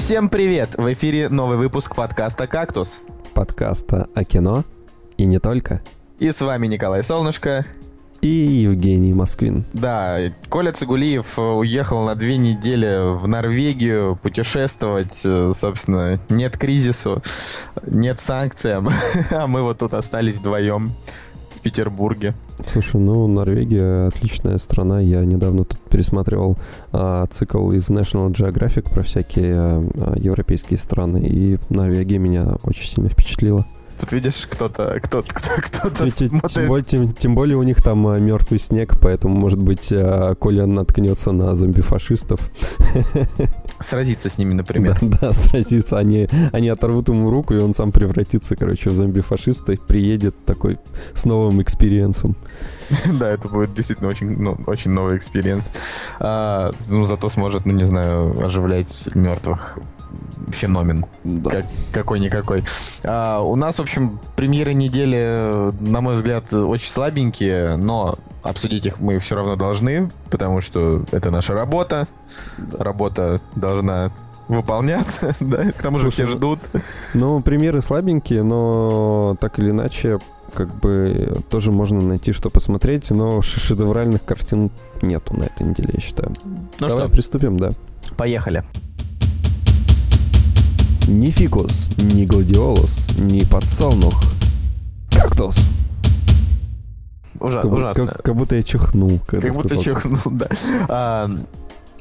Всем привет! В эфире новый выпуск подкаста «Кактус». Подкаста о кино и не только. И с вами Николай Солнышко. И Евгений Москвин. Да, Коля Цигулиев уехал на две недели в Норвегию путешествовать. Э, собственно, нет кризису, нет санкциям, а мы вот тут остались вдвоем в Петербурге. Слушай, ну Норвегия отличная страна. Я недавно тут пересматривал а, цикл из National Geographic про всякие а, европейские страны, и Норвегия меня очень сильно впечатлила. Тут видишь, кто-то, кто-то, кто-то тем, тем, более, тем, тем более у них там а, мертвый снег, поэтому, может быть, а, Коля наткнется на зомби-фашистов. Сразиться с ними, например. Да, да сразиться. Они, они оторвут ему руку, и он сам превратится, короче, в зомби-фашиста и приедет такой с новым experience ом. Да, это будет действительно очень, ну, очень новый experience. А, ну, зато сможет, ну, не знаю, оживлять мертвых феномен. Да. Как, какой-никакой. А, у нас, в общем, премьеры недели, на мой взгляд, очень слабенькие, но обсудить их мы все равно должны, потому что это наша работа. Да. Работа должна выполняться, да, к тому же все ждут. Ну, премьеры слабенькие, но так или иначе, как бы тоже можно найти, что посмотреть, но шедевральных картин нету на этой неделе, я считаю. Ну Давай что? приступим, да. Поехали. Ни фикус, ни гладиолус, ни подсолнух. Кактус. Ужа- как, ужасно. Как, как будто я чихнул. Как будто сказал. чихнул, да. А,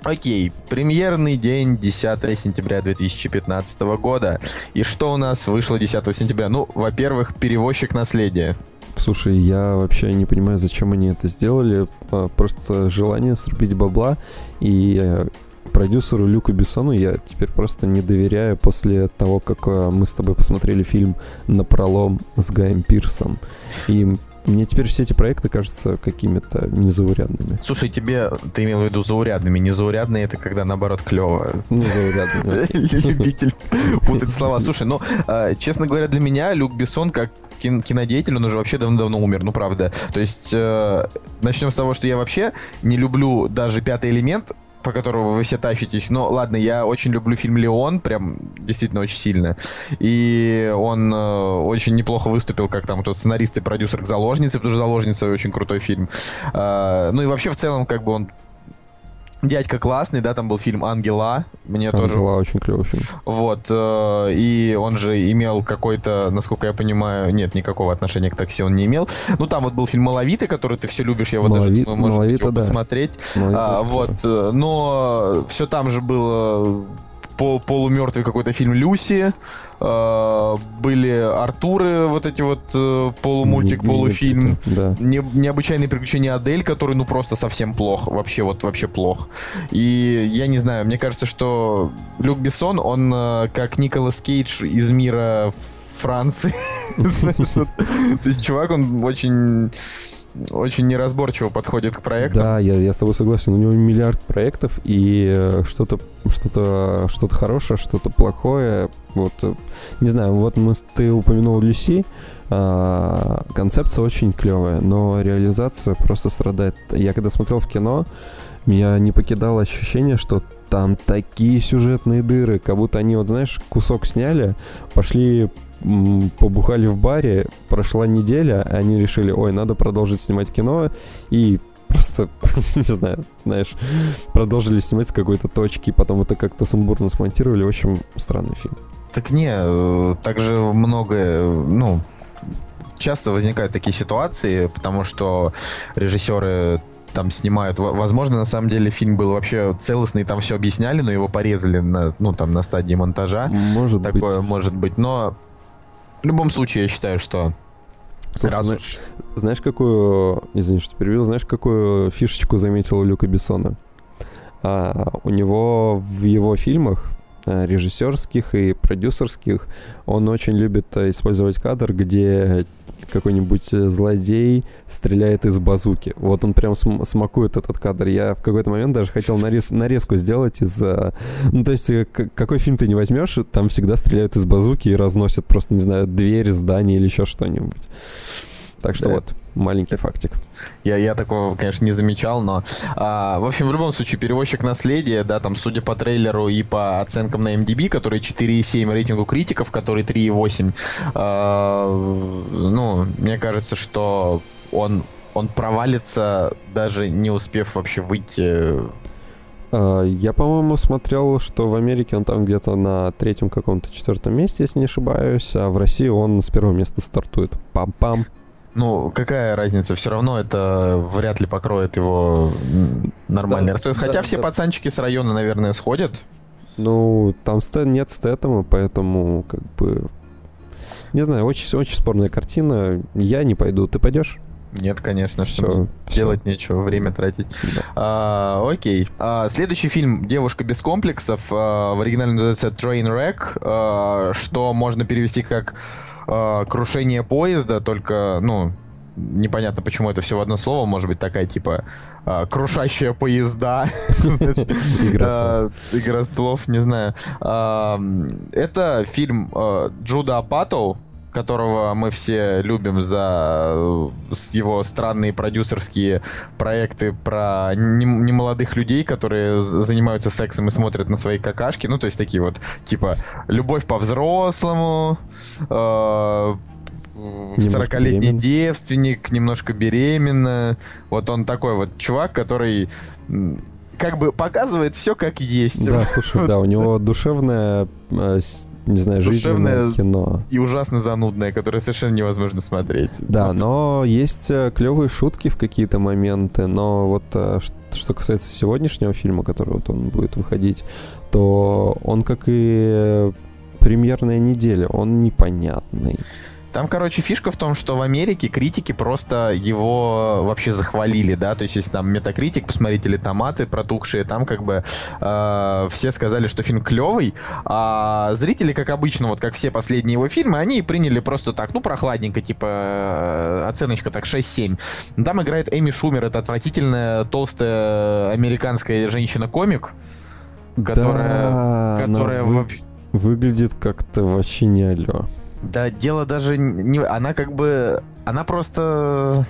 окей, премьерный день 10 сентября 2015 года. И что у нас вышло 10 сентября? Ну, во-первых, перевозчик наследия. Слушай, я вообще не понимаю, зачем они это сделали. А, просто желание срубить бабла. И э, продюсеру Люку Бессону я теперь просто не доверяю после того, как э, мы с тобой посмотрели фильм «На пролом» с Гаем Пирсом. И мне теперь все эти проекты кажутся какими-то незаурядными. Слушай, тебе, ты имел в виду заурядными. Незаурядные это когда наоборот клево. Незаурядными. Любитель путать слова. Слушай, ну, а, честно говоря, для меня Люк Бессон как кинодеятель, он уже вообще давно-давно умер, ну правда. То есть, э, начнем с того, что я вообще не люблю даже пятый элемент, по которому вы все тащитесь. Но ладно, я очень люблю фильм «Леон», прям действительно очень сильно. И он э, очень неплохо выступил как там тот сценарист и продюсер к «Заложнице», потому что «Заложница» очень крутой фильм. Э, ну и вообще в целом как бы он Дядька классный, да, там был фильм «Ангела». Мне Ангела тоже... очень клевый фильм. Вот. Э, и он же имел какой-то, насколько я понимаю, нет, никакого отношения к такси он не имел. Ну, там вот был фильм «Маловитый», который ты все любишь, я вот Малови... даже, может быть, его да. посмотреть. А, вот. Э, но все там же было пол полумертвый какой-то фильм Люси, э, были Артуры, вот эти вот э, полумультик, полуфильм, да. Не, необычайные приключения Адель, который ну просто совсем плох, вообще вот вообще плох. И я не знаю, мне кажется, что Люк Бессон, он э, как Николас Кейдж из мира Франции. То есть чувак, он очень очень неразборчиво подходит к проектам. Да, я, я с тобой согласен. У него миллиард проектов, и э, что-то что-то что-то хорошее, что-то плохое. Вот, э, не знаю, вот мы, ты упомянул Люси, а, концепция очень клевая, но реализация просто страдает. Я когда смотрел в кино, меня не покидало ощущение, что там такие сюжетные дыры, как будто они, вот знаешь, кусок сняли, пошли побухали в баре, прошла неделя, они решили, ой, надо продолжить снимать кино, и просто, не знаю, знаешь, продолжили снимать с какой-то точки, потом это как-то сумбурно смонтировали. В общем, странный фильм. Так не, э, также многое, ну, часто возникают такие ситуации, потому что режиссеры там снимают. Возможно, на самом деле фильм был вообще целостный, там все объясняли, но его порезали на, ну, там, на стадии монтажа. Может Такое быть. может быть. Но в любом случае, я считаю, что Слушай, раз знаешь, уж... знаешь, какую, извини, что перебил, знаешь, какую фишечку заметил Люка Бессона? А, у него в его фильмах а, режиссерских и продюсерских он очень любит а, использовать кадр, где какой-нибудь э, злодей стреляет из базуки. Вот он прям см- смакует этот кадр. Я в какой-то момент даже хотел нарез- нарезку сделать из... Ну, то есть, э, какой фильм ты не возьмешь, там всегда стреляют из базуки и разносят просто, не знаю, дверь, здание или еще что-нибудь. Так что да. вот. Маленький фактик. Я, я такого, конечно, не замечал, но... А, в общем, в любом случае, перевозчик наследия, да, там, судя по трейлеру и по оценкам на MDB, который 4,7 рейтингу критиков, который 3,8, а, ну, мне кажется, что он, он провалится, даже не успев вообще выйти а, я, по-моему, смотрел, что в Америке он там где-то на третьем каком-то четвертом месте, если не ошибаюсь, а в России он с первого места стартует. Пам-пам. Ну, какая разница? Все равно это вряд ли покроет его нормальный да, расчет. Хотя да, все да. пацанчики с района, наверное, сходят. Ну, там нет стэтома, поэтому как бы... Не знаю, очень, очень спорная картина. Я не пойду. Ты пойдешь? Нет, конечно, все, что все. делать нечего, время тратить. Да. А, окей. А, следующий фильм «Девушка без комплексов» а, в оригинале называется Trainwreck, а, что можно перевести как а, «Крушение поезда», только, ну, непонятно, почему это все в одно слово, может быть, такая, типа, э, крушащая поезда. А, игра слов, не знаю. Это фильм Джуда Апатоу, которого мы все любим за э, его странные продюсерские проекты про немолодых людей, которые занимаются сексом и смотрят на свои какашки. Ну, то есть такие вот, типа, любовь по-взрослому, э 40-летний девственник, немножко беременна. Вот он такой вот чувак, который как бы показывает все как есть. Да, слушай, да, у него душевная э, не знаю, жизненное кино. И ужасно занудное, которое совершенно невозможно смотреть. Да, вот. но есть э, клевые шутки в какие-то моменты, но вот э, что касается сегодняшнего фильма, который вот он будет выходить, то он как и премьерная неделя, он непонятный. Там, короче, фишка в том, что в Америке критики просто его вообще захвалили, да, то есть если там метакритик, посмотрите, или томаты протухшие, там как бы э, все сказали, что фильм клевый, а зрители, как обычно, вот как все последние его фильмы, они приняли просто так, ну, прохладненько, типа, э, оценочка так 6-7. Там играет Эми Шумер, это отвратительная толстая американская женщина-комик, которая... Да, которая вы... Выглядит как-то вообще не алё. Да, дело даже не... Она как бы... Она просто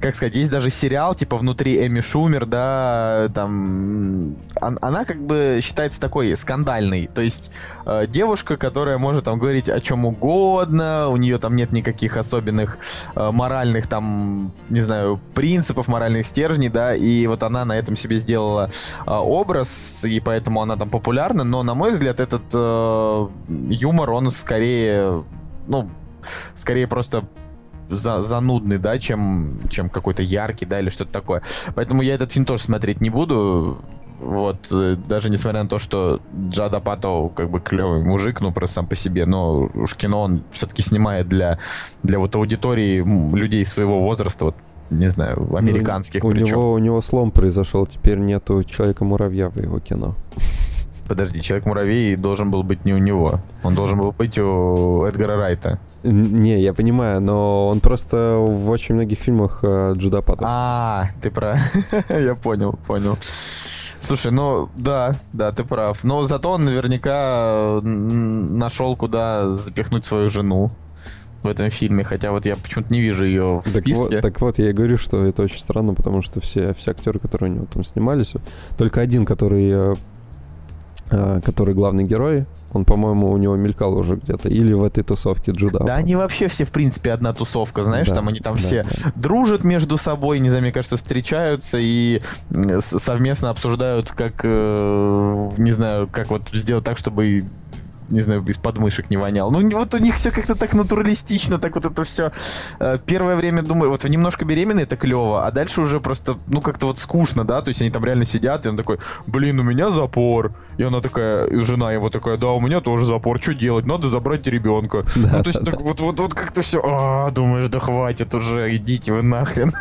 как сказать, есть даже сериал, типа, внутри Эми Шумер, да, там, она как бы считается такой скандальной, то есть э, девушка, которая может там говорить о чем угодно, у нее там нет никаких особенных э, моральных там, не знаю, принципов, моральных стержней, да, и вот она на этом себе сделала э, образ, и поэтому она там популярна, но, на мой взгляд, этот э, юмор, он скорее, ну, скорее просто за, занудный, да, чем, чем какой-то яркий, да, или что-то такое. Поэтому я этот фильм тоже смотреть не буду. Вот, э, даже несмотря на то, что Джада Пато как бы клевый мужик, ну, просто сам по себе, но уж кино он все-таки снимает для, для вот аудитории людей своего возраста, вот, не знаю, американских ну, у причем. Него, у него слом произошел, теперь нету Человека-муравья в его кино. Подожди, Человек-муравей должен был быть не у него. Он должен был быть у Эдгара Райта. Не, я понимаю, но он просто в очень многих фильмах э, Джуда Паттон. А, ты прав. я понял, понял. Слушай, ну да, да, ты прав. Но зато он наверняка нашел, куда запихнуть свою жену в этом фильме, хотя вот я почему-то не вижу ее в так списке. Вот, так вот, я и говорю, что это очень странно, потому что все, все актеры, которые у него там снимались, только один, который Э, который главный герой, он, по-моему, у него мелькал уже где-то, или в этой тусовке Джуда. Да, они вообще все, в принципе, одна тусовка, знаешь, да, там они там да, все да. дружат между собой, не знаю, мне кажется, встречаются и совместно обсуждают, как, э, не знаю, как вот сделать так, чтобы не знаю, из подмышек не вонял. Ну, вот у них все как-то так натуралистично, так вот это все. Э, первое время думаю, вот немножко беременные, это клево, а дальше уже просто, ну, как-то вот скучно, да, то есть они там реально сидят, и он такой, блин, у меня запор. И она такая, и жена его такая, да, у меня тоже запор, что делать? Надо забрать ребенка. Да, ну, то есть да, так, да. вот, вот, вот как-то все, а, думаешь, да хватит уже, идите вы нахрен.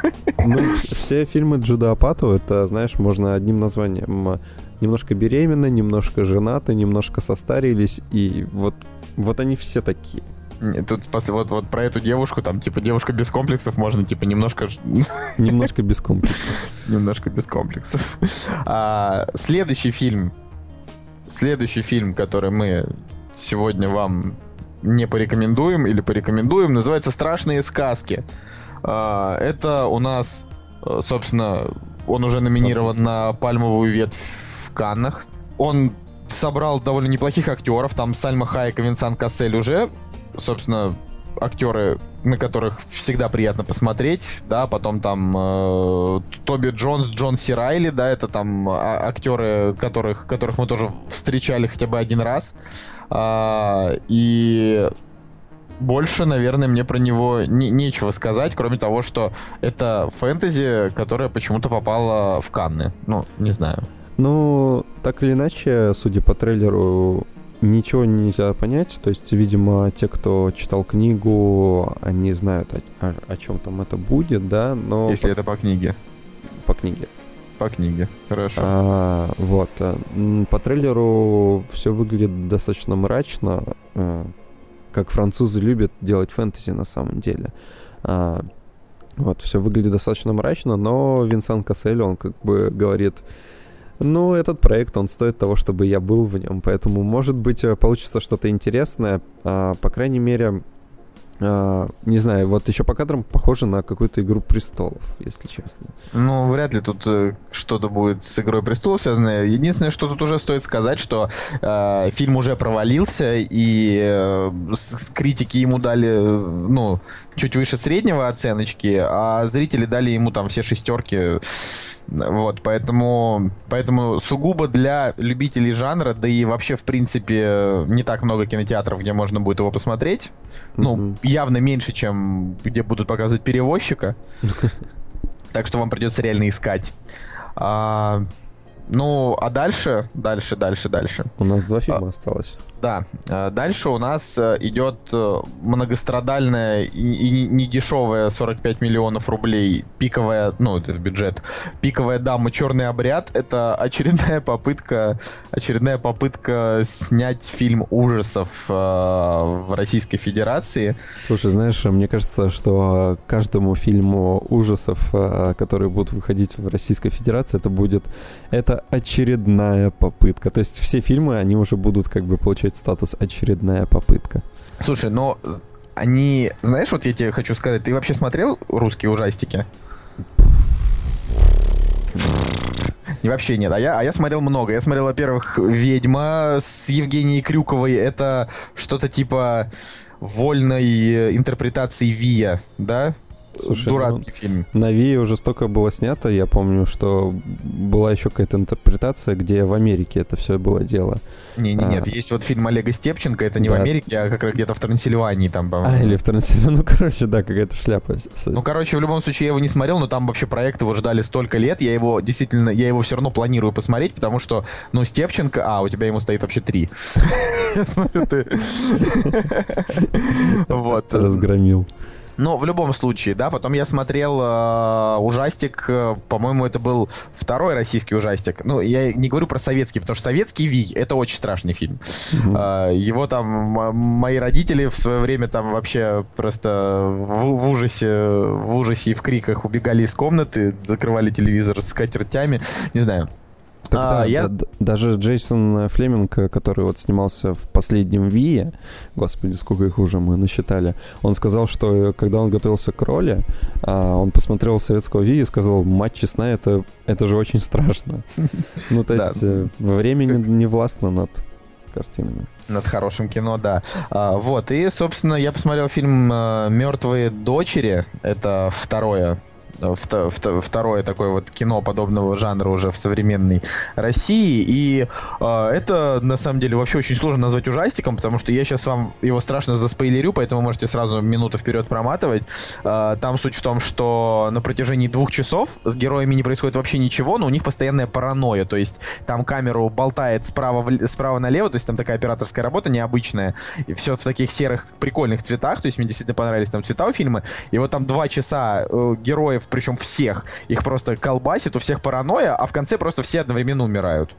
Ну, все фильмы Джуда Апату, это, знаешь, можно одним названием немножко беременны, немножко женаты, немножко состарились, и вот, вот они все такие. Тут вот, вот про эту девушку, там, типа, девушка без комплексов, можно, типа, немножко... Немножко без комплексов. Немножко без комплексов. А, следующий фильм, следующий фильм, который мы сегодня вам не порекомендуем или порекомендуем, называется «Страшные сказки». А, это у нас, э, собственно, он уже номинирован на пальмовую ветвь Каннах. Он собрал довольно неплохих актеров. Там Сальма Хайек и Винсан Кассель уже, собственно, актеры, на которых всегда приятно посмотреть, да, потом там э, Тоби Джонс, Джон Си Райли, да, это там а, актеры, которых, которых мы тоже встречали хотя бы один раз. А, и больше, наверное, мне про него не, нечего сказать, кроме того, что это фэнтези, которая почему-то попала в Канны. Ну, не знаю. Ну, так или иначе, судя по трейлеру, ничего нельзя понять. То есть, видимо, те, кто читал книгу, они знают, о, о, о чем там это будет, да, но... Если по... это по книге. По книге. По книге, хорошо. А, вот. Э, по трейлеру все выглядит достаточно мрачно, э, как французы любят делать фэнтези на самом деле. А, вот, все выглядит достаточно мрачно, но Винсан Кассель, он как бы говорит, ну, этот проект, он стоит того, чтобы я был в нем, поэтому, может быть, э, получится что-то интересное. А, по крайней мере, а, не знаю, вот еще по кадрам похоже на какую-то игру престолов, если честно. Ну, вряд ли тут э, что-то будет с игрой престолов связано. Единственное, что тут уже стоит сказать, что э, фильм уже провалился, и э, с, с критики ему дали, э, ну, чуть выше среднего оценочки, а зрители дали ему там все шестерки. Вот, поэтому, поэтому сугубо для любителей жанра, да и вообще, в принципе, не так много кинотеатров, где можно будет его посмотреть. Ну, явно меньше, чем где будут показывать перевозчика. Так что вам придется реально искать. А, ну, а дальше, дальше, дальше, дальше. У нас два фильма а, осталось. Да. Э, дальше у нас э, идет э, многострадальная и недешевая 45 миллионов рублей пиковая, ну, это бюджет, пиковая дама «Черный обряд». Это очередная попытка, очередная попытка снять фильм ужасов в Российской Федерации. Слушай, знаешь, мне кажется, что каждому фильму ужасов, которые будут выходить в Российской Федерации, это будет, это очередная попытка. То есть все фильмы, они уже будут как бы получать получить статус очередная попытка. Слушай, но они... Знаешь, вот я тебе хочу сказать, ты вообще смотрел русские ужастики? И вообще нет. А я, а я смотрел много. Я смотрел, во-первых, «Ведьма» с Евгенией Крюковой. Это что-то типа вольной интерпретации Вия, да? Слушай, Дурацкий ну, фильм. На Ви уже столько было снято. Я помню, что была еще какая-то интерпретация, где в Америке это все было дело. Не, не, нет. А... Есть вот фильм Олега Степченко. Это не да. в Америке, а как раз где-то в Трансильвании там, по-моему. А, или в Трансильвании. Ну, короче, да, какая-то шляпа. Ну, короче, в любом случае, я его не смотрел, но там вообще проект его ждали столько лет. Я его действительно, я его все равно планирую посмотреть, потому что, ну, Степченко... А, у тебя ему стоит вообще три. Я смотрю, ты... Вот. Разгромил. Но в любом случае, да, потом я смотрел э, ужастик, э, по-моему, это был второй российский ужастик. Ну, я не говорю про советский, потому что советский Вий это очень страшный фильм. Mm-hmm. Э, его там мои родители в свое время там вообще просто в, в ужасе, в ужасе и в криках убегали из комнаты, закрывали телевизор с скатертями, не знаю. Тогда, а, я... Даже Джейсон Флеминг, который вот снимался в последнем Вие, господи, сколько их уже мы насчитали, он сказал, что когда он готовился к роли, а, он посмотрел советского Ви и сказал, мать честная, это, это же очень страшно. Ну, то есть э, время не властно над картинами. Над хорошим кино, да. А, вот, и, собственно, я посмотрел фильм э, «Мертвые дочери». Это второе второе такое вот кино подобного жанра уже в современной России. И э, это, на самом деле, вообще очень сложно назвать ужастиком, потому что я сейчас вам его страшно заспойлерю, поэтому можете сразу минуту вперед проматывать. Э, там суть в том, что на протяжении двух часов с героями не происходит вообще ничего, но у них постоянная паранойя. То есть там камеру болтает справа, в, справа налево, то есть там такая операторская работа необычная. И все в таких серых прикольных цветах. То есть мне действительно понравились там цвета у фильма. И вот там два часа э, героев причем всех. Их просто колбасит, у всех паранойя, а в конце просто все одновременно умирают.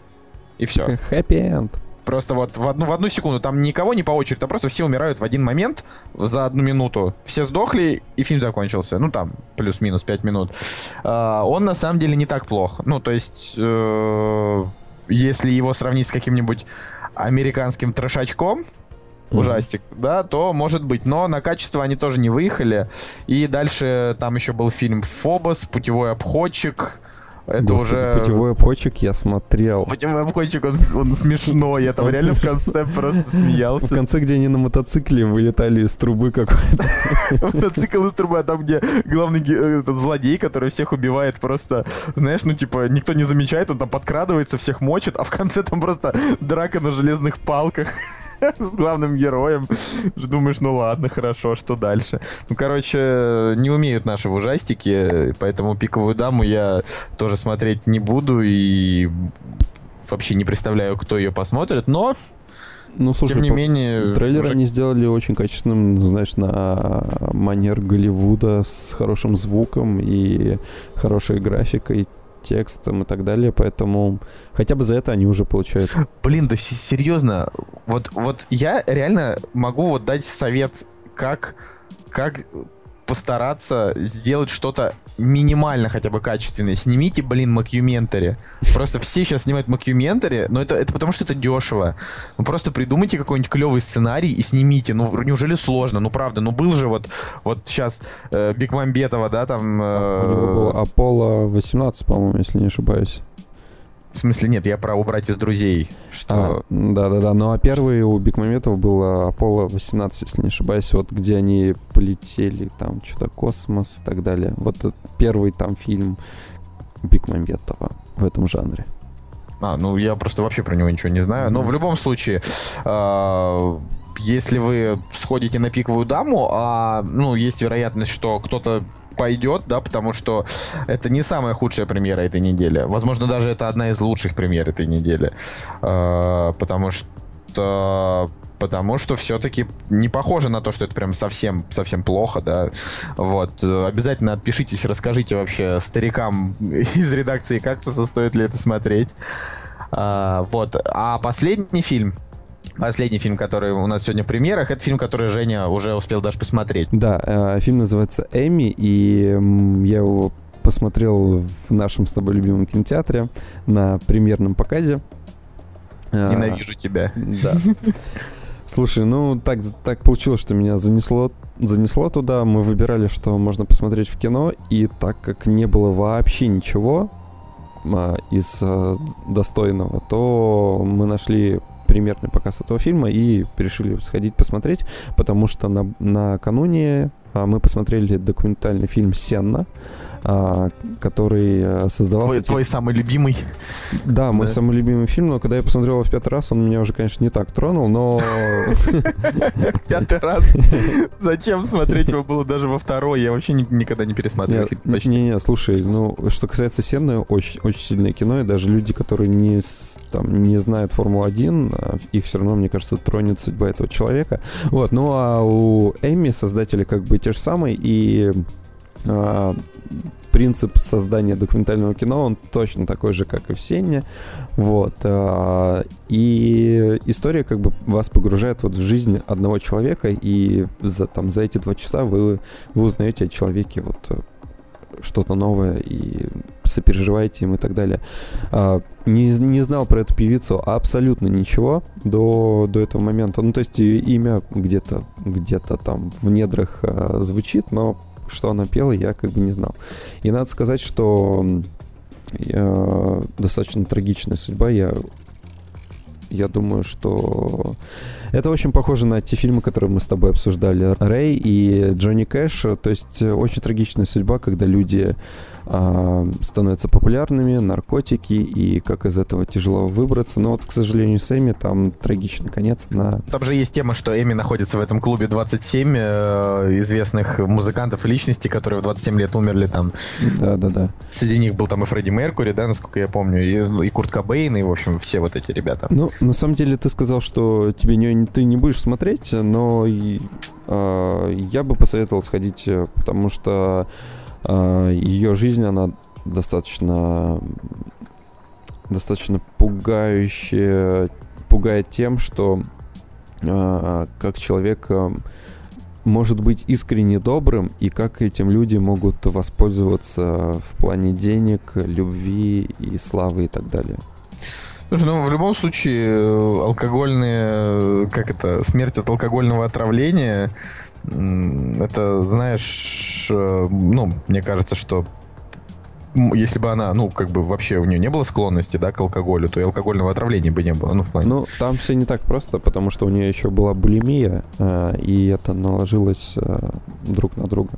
И все. Хэппи-энд. Просто вот в одну, в одну секунду, там никого не по очереди, там просто все умирают в один момент за одну минуту. Все сдохли, и фильм закончился. Ну, там, плюс-минус 5 минут. Uh, он на самом деле не так плох. Ну, то есть, uh, если его сравнить с каким-нибудь американским трешачком, mm-hmm. ужастик, да, то может быть. Но на качество они тоже не выехали. И дальше там еще был фильм «Фобос», «Путевой обходчик», это Господи, уже... Путевой обходчик я смотрел. Путевой обходчик, он, он смешной. Я там реально в конце просто смеялся. В конце, где они на мотоцикле вылетали из трубы какой-то. Мотоцикл из трубы, а там, где главный этот злодей, который всех убивает, просто, знаешь, ну, типа, никто не замечает, он там подкрадывается, всех мочит, а в конце там просто драка на железных палках. с главным героем. Думаешь, ну ладно, хорошо, что дальше? Ну, короче, не умеют наши в ужастики, поэтому «Пиковую даму» я тоже смотреть не буду и вообще не представляю, кто ее посмотрит, но ну, слушай, Тем не менее... Трейлер уже... они сделали очень качественным, знаешь, на манер Голливуда с хорошим звуком и хорошей графикой текстом и так далее, поэтому хотя бы за это они уже получают. Блин, да серьезно, вот, вот я реально могу вот дать совет, как, как постараться сделать что-то минимально хотя бы качественное. Снимите, блин, макюментари. Просто все сейчас снимают макюментари, но это, это потому что это дешево. Ну просто придумайте какой-нибудь клевый сценарий и снимите. Ну неужели сложно? Ну правда, ну был же вот, вот сейчас э, Бекмамбетова, да, там... Э... Него было Аполло 18, по-моему, если не ошибаюсь. В смысле, нет, я про убрать из друзей. Что... А, да-да-да, ну а первый у Бекмаметова был Аполло 18, если не ошибаюсь, вот где они полетели, там что-то космос и так далее. Вот первый там фильм Бекмаметова в этом жанре. А, ну я просто вообще про него ничего не знаю. Но в любом случае, э, если вы сходите на пиковую даму, а ну есть вероятность, что кто-то пойдет, да, потому что это не самая худшая премьера этой недели. Возможно, даже это одна из лучших премьер этой недели. Э, потому что потому что все-таки не похоже на то, что это прям совсем, совсем плохо, да. Вот. Обязательно отпишитесь, расскажите вообще старикам из редакции «Кактуса», стоит ли это смотреть. А, вот. А последний фильм, Последний фильм, который у нас сегодня в премьерах, это фильм, который Женя уже успел даже посмотреть. Да, э, фильм называется «Эми», и я его посмотрел в нашем с тобой любимом кинотеатре на премьерном показе. Э, Ненавижу тебя. Да. Слушай, ну так, так получилось, что меня занесло, занесло туда. Мы выбирали, что можно посмотреть в кино, и так как не было вообще ничего а, из а, достойного, то мы нашли примерный показ этого фильма и решили сходить посмотреть, потому что на, накануне а, мы посмотрели документальный фильм «Сенна», а, который э, создавал... Твой, твой самый любимый. Да, мой да. самый любимый фильм, но когда я посмотрел его в пятый раз, он меня уже, конечно, не так тронул, но... Пятый раз? Зачем смотреть его было даже во второй? Я вообще никогда не пересматривал фильм Не-не, слушай, ну, что касается Сенны, очень, очень сильное кино, и даже люди, которые не, там, не знают Формулу-1, а их все равно, мне кажется, тронет судьба этого человека. Вот, ну а у Эми создатели как бы те же самые, и а, принцип создания документального кино, он точно такой же, как и в Сене. Вот. А, и история как бы вас погружает вот в жизнь одного человека, и за, там, за эти два часа вы, вы узнаете о человеке вот что-то новое и сопереживаете им и так далее. А, не, не знал про эту певицу абсолютно ничего до, до этого момента. Ну, то есть имя где-то где-то там в недрах а, звучит, но что она пела, я как бы не знал. И надо сказать, что я, достаточно трагичная судьба. Я, я думаю, что это очень похоже на те фильмы, которые мы с тобой обсуждали. Рэй и Джонни Кэш. То есть очень трагичная судьба, когда люди а, становятся популярными, наркотики, и как из этого тяжело выбраться. Но вот, к сожалению, с Эми там трагичный конец. На... Там же есть тема, что Эми находится в этом клубе 27 э, известных музыкантов и личностей, которые в 27 лет умерли там. Да-да-да. Среди них был там и Фредди Меркури, да, насколько я помню, и, и Курт Кобейн, и, в общем, все вот эти ребята. Ну, на самом деле, ты сказал, что тебе не, ты не будешь смотреть, но э, я бы посоветовал сходить, э, потому что ее жизнь, она достаточно достаточно пугающая, пугает тем, что э, как человек э, может быть искренне добрым и как этим люди могут воспользоваться в плане денег, любви и славы и так далее. Слушай, ну в любом случае э, алкогольные, э, как это, смерть от алкогольного отравления, это, знаешь, э, ну, мне кажется, что если бы она, ну, как бы вообще у нее не было склонности, да, к алкоголю, то и алкогольного отравления бы не было, ну, в плане. Ну, там все не так просто, потому что у нее еще была булимия, э, и это наложилось э, друг на друга.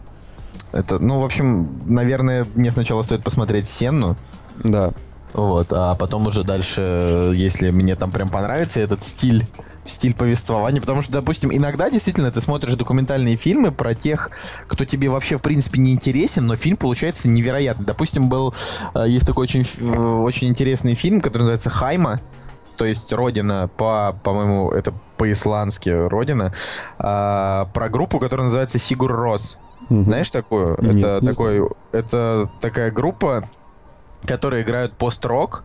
Это, ну, в общем, наверное, мне сначала стоит посмотреть Сенну. Да. Вот, а потом уже дальше, если мне там прям понравится этот стиль, стиль повествования, потому что, допустим, иногда действительно ты смотришь документальные фильмы про тех, кто тебе вообще в принципе не интересен, но фильм получается невероятный. Допустим, был э, есть такой очень очень интересный фильм, который называется Хайма, то есть Родина по, по-моему, это по-исландски Родина, а, про группу, которая называется Сигур Рос. Угу. Знаешь такую? Нет, это такой, знаю. это такая группа которые играют пост-рок.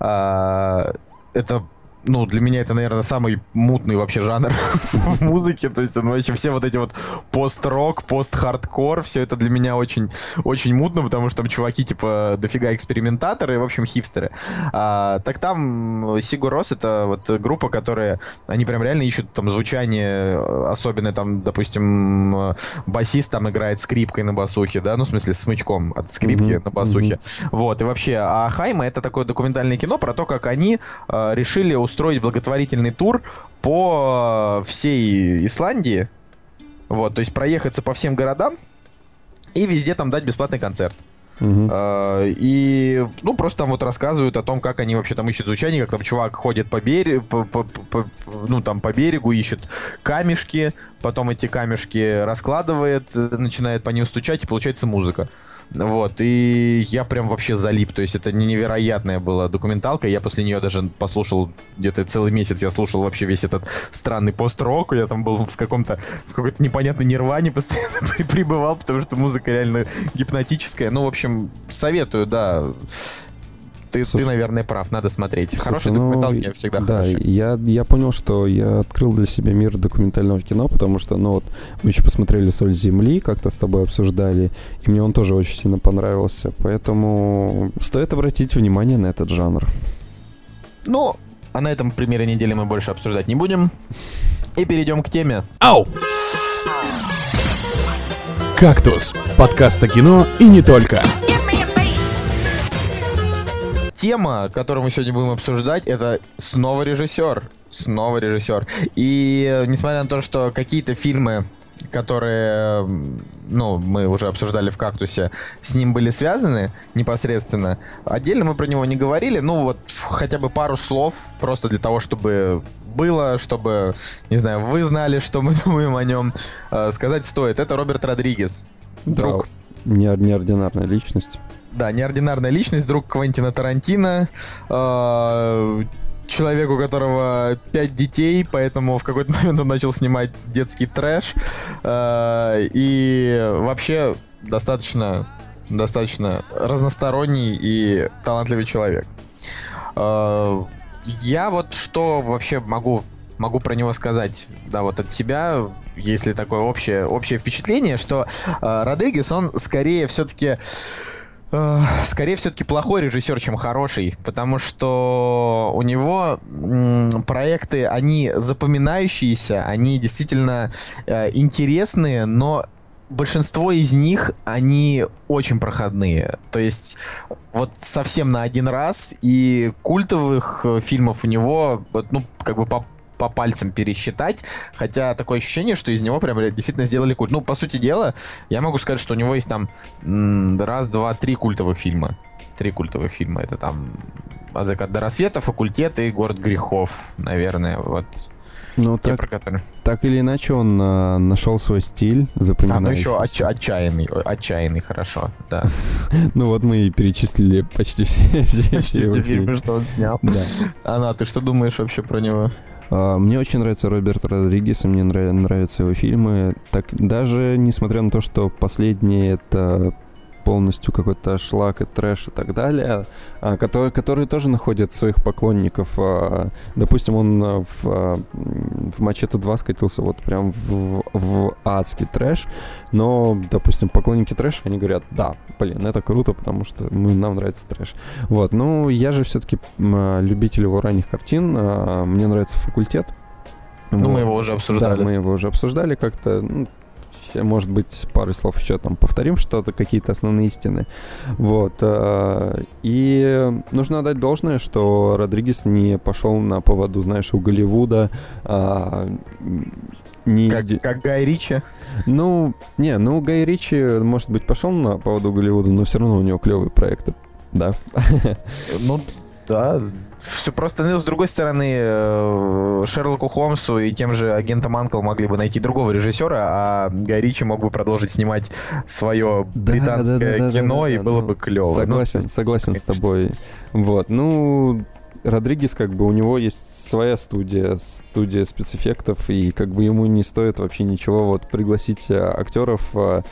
А, это ну, для меня это, наверное, самый мутный вообще жанр в музыке. То есть, он вообще все вот эти вот пост-рок, пост-хардкор, все это для меня очень, очень мутно, потому что там чуваки, типа, дофига экспериментаторы, в общем, хипстеры. А, так там Сигур Рос это вот группа, которая, они прям реально ищут там звучание, особенно там, допустим, басист там играет скрипкой на басухе, да, ну, в смысле, смычком от скрипки mm-hmm. на басухе. Mm-hmm. Вот, и вообще, а Хайма это такое документальное кино про то, как они э, решили устроить благотворительный тур по э, всей Исландии. Вот, то есть проехаться по всем городам и везде там дать бесплатный концерт. Uh, и, ну, просто там вот рассказывают о том, как они вообще там ищут звучание, как там чувак ходит по берегу, по, по, по, ну, там по берегу, ищет камешки, потом эти камешки раскладывает, э, начинает по ним стучать, и получается музыка. Вот, и я прям вообще залип, то есть это невероятная была документалка, я после нее даже послушал где-то целый месяц, я слушал вообще весь этот странный пост-рок, я там был в каком-то, в какой-то непонятной нирване постоянно пребывал, потому что музыка реально гипнотическая, ну, в общем, советую, да, ты, Слушай, ты, наверное, прав, надо смотреть. Слушай, Хорошие ну, документалки всегда да, хорошие. Я, я понял, что я открыл для себя мир документального кино, потому что, ну вот, мы еще посмотрели «Соль земли», как-то с тобой обсуждали, и мне он тоже очень сильно понравился, поэтому стоит обратить внимание на этот жанр. Ну, а на этом примере недели мы больше обсуждать не будем. И перейдем к теме. Ау! «Кактус» — подкаст о кино и не только тема, которую мы сегодня будем обсуждать, это снова режиссер. Снова режиссер. И несмотря на то, что какие-то фильмы которые, ну, мы уже обсуждали в «Кактусе», с ним были связаны непосредственно. Отдельно мы про него не говорили, ну, вот хотя бы пару слов, просто для того, чтобы было, чтобы, не знаю, вы знали, что мы думаем о нем. Э, сказать стоит. Это Роберт Родригес. Друг. Да, неординарная личность. Да, неординарная личность, друг Квентина Тарантино. Э, человек, у которого пять детей, поэтому в какой-то момент он начал снимать детский трэш. Э, и вообще достаточно, достаточно разносторонний и талантливый человек. Э, я вот что вообще могу могу про него сказать, да, вот от себя, если такое общее, общее впечатление, что Родригес, он скорее все-таки скорее все-таки плохой режиссер, чем хороший, потому что у него проекты, они запоминающиеся, они действительно э, интересные, но большинство из них, они очень проходные. То есть вот совсем на один раз, и культовых э, фильмов у него, ну, как бы по по пальцам пересчитать, хотя такое ощущение, что из него прям действительно сделали культ. Ну, по сути дела, я могу сказать, что у него есть там раз, два, три культовых фильма. Три культовых фильма. Это там «От заката до рассвета», «Факультет» и «Город грехов», наверное, вот. Ну, Те, так, про которые... так или иначе, он а, нашел свой стиль, запоминающийся. А, ну еще отч- отчаянный, отчаянный, хорошо, да. ну вот мы и перечислили почти все, все, все фильмы, что он снял. Да. Анна, ты что думаешь вообще про него? А, мне очень нравится Роберт Родригес, и мне нравятся его фильмы. Так, даже несмотря на то, что последние это полностью какой-то шлак и трэш и так далее, а, которые, которые тоже находят своих поклонников. А, допустим, он в, в Мачете 2 скатился вот прям в, в адский трэш, но, допустим, поклонники трэша, они говорят, да, блин, это круто, потому что мы, нам нравится трэш. Вот, ну, я же все-таки любитель его ранних картин, мне нравится «Факультет», ну, вот. мы его уже обсуждали. Да, мы его уже обсуждали как-то. Ну, может быть, пару слов еще там повторим что-то, какие-то основные истины. Вот. Э, и нужно отдать должное, что Родригес не пошел на поводу, знаешь, у Голливуда. А, не... Как, как Гай Ричи? Ну, не, ну Гай Ричи, может быть, пошел на поводу Голливуда, но все равно у него клевые проекты, да. Ну, да, все просто, ну, с другой стороны, э, Шерлоку Холмсу и тем же агентам Анкл могли бы найти другого режиссера, а Гай Ричи мог бы продолжить снимать свое британское да, да, да, кино, и было бы клево. Согласен, ну, согласен конечно. с тобой. Вот, ну, Родригес, как бы, у него есть своя студия, студия спецэффектов, и как бы ему не стоит вообще ничего вот пригласить э, актеров э,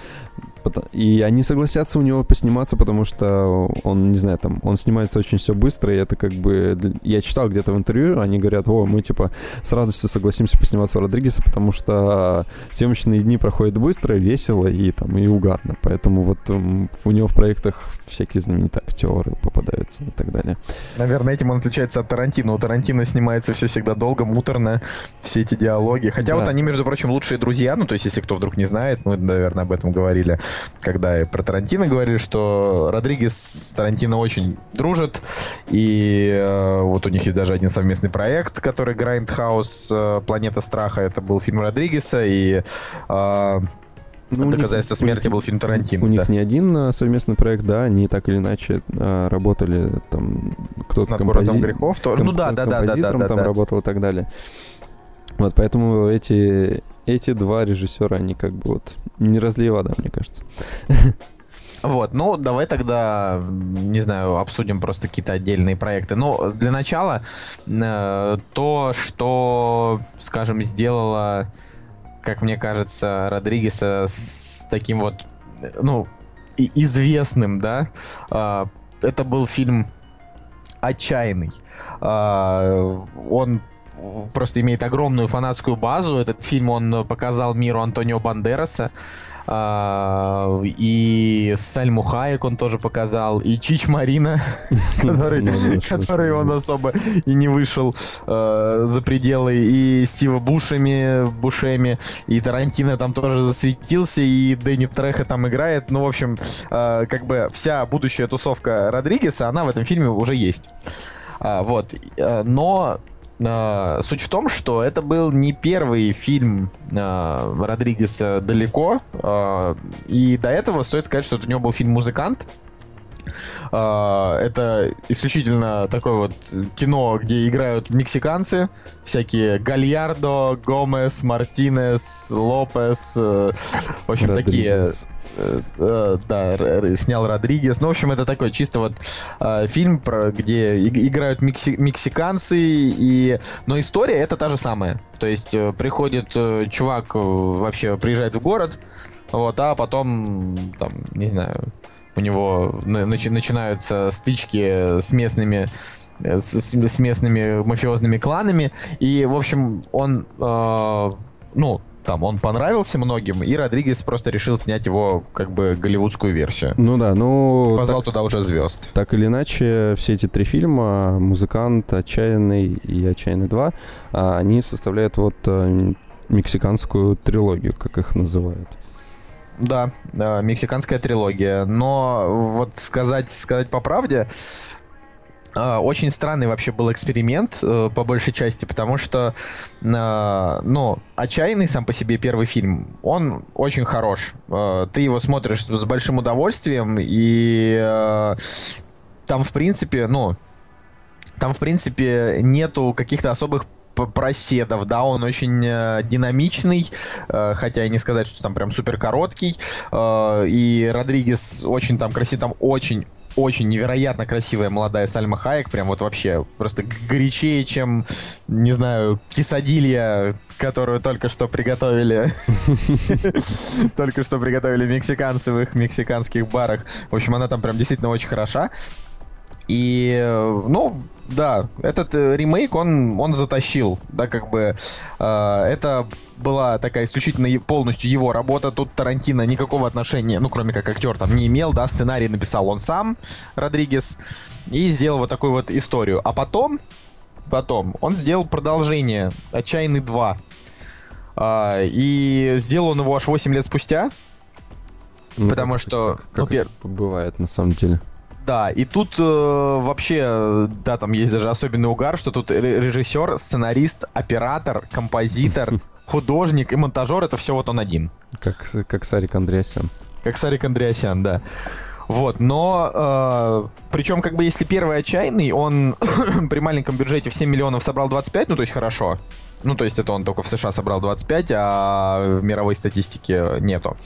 и они согласятся у него посниматься, потому что он, не знаю, там, он снимается очень все быстро, и это как бы... Я читал где-то в интервью, они говорят, о, мы, типа, с радостью согласимся посниматься у Родригеса, потому что съемочные дни проходят быстро, весело и там, и угарно. Поэтому вот у него в проектах всякие знаменитые актеры попадаются и так далее. Наверное, этим он отличается от Тарантино. У Тарантино снимается все всегда долго, муторно, все эти диалоги. Хотя да. вот они, между прочим, лучшие друзья, ну, то есть, если кто вдруг не знает, мы, наверное, об этом говорили когда и про Тарантино говорили, что Родригес с Тарантино очень дружат, и э, вот у них есть даже один совместный проект, который Grindhouse э, «Планета страха», это был фильм Родригеса, и э, ну, Доказательство смерти был фильм Тарантино. У да. них не один а, совместный проект, да, они так или иначе а, работали там кто-то Над компози... городом грехов. То... ну да, да, да, да, да, да, там да. работал и так далее. Вот поэтому эти эти два режиссера, они как бы вот не разлей вода, мне кажется. Вот, ну давай тогда, не знаю, обсудим просто какие-то отдельные проекты. Ну, для начала, э, то, что, скажем, сделала, как мне кажется, Родригеса с таким вот, ну, известным, да, э, это был фильм «Отчаянный». Э, он просто имеет огромную фанатскую базу. Этот фильм он показал миру Антонио Бандераса. А, и Сальму Хаек он тоже показал, и Чич Марина, который, который он особо и не вышел э, за пределы, и Стива Бушами, Бушеми, и Тарантино там тоже засветился, и Дэнни Треха там играет. Ну, в общем, э, как бы вся будущая тусовка Родригеса, она в этом фильме уже есть. А, вот. Э, но суть в том, что это был не первый фильм uh, Родригеса далеко, uh, и до этого стоит сказать, что у него был фильм «Музыкант», это исключительно такое вот кино, где играют мексиканцы, всякие Гальярдо, Гомес, Мартинес, Лопес, uh, в общем, Родригес. такие Э, э, да, снял Родригес. Ну, в общем, это такой чисто вот э, фильм, про, где играют мекси мексиканцы, и... но история это та же самая. То есть э, приходит э, чувак, э, вообще приезжает в город, вот, а потом, там, не знаю, у него начи начинаются стычки с местными с, с местными мафиозными кланами, и, в общем, он, э, ну, там он понравился многим, и Родригес просто решил снять его как бы голливудскую версию. Ну да, ну... Позвал так, туда уже звезд. Так или иначе, все эти три фильма, «Музыкант», «Отчаянный» и «Отчаянный 2», а, они составляют вот э, мексиканскую трилогию, как их называют. Да, да, мексиканская трилогия. Но вот сказать, сказать по правде, а, очень странный вообще был эксперимент э, по большей части, потому что, э, ну, «Отчаянный» сам по себе первый фильм, он очень хорош. Э, ты его смотришь с большим удовольствием, и э, там, в принципе, ну, там, в принципе, нету каких-то особых проседов, да, он очень э, динамичный, э, хотя и не сказать, что там прям супер короткий, э, и Родригес очень там красив, там очень очень невероятно красивая молодая Сальма Хайек, прям вот вообще просто горячее, чем, не знаю, кисадилья, которую только что приготовили. Только что приготовили мексиканцы в их мексиканских барах. В общем, она там прям действительно очень хороша. И, ну, да, этот э, ремейк, он, он затащил, да, как бы, э, это была такая исключительно полностью его работа. Тут Тарантино никакого отношения, ну, кроме как актер, там не имел, да, сценарий написал он сам, Родригес, и сделал вот такую вот историю. А потом, потом, он сделал продолжение «Отчаянный 2». А, и сделал он его аж 8 лет спустя, ну, потому как, что... Как, как ну, пер... бывает, на самом деле. Да, и тут э, вообще, да, там есть даже особенный угар, что тут режиссер, сценарист, оператор, композитор, художник и монтажер, это все вот он один. Как, как Сарик Андреасян. Как Сарик Андреасян, да. Вот, но э, причем, как бы, если первый отчаянный, он при маленьком бюджете в 7 миллионов собрал 25, ну, то есть хорошо. Ну, то есть это он только в США собрал 25, а в мировой статистике нету.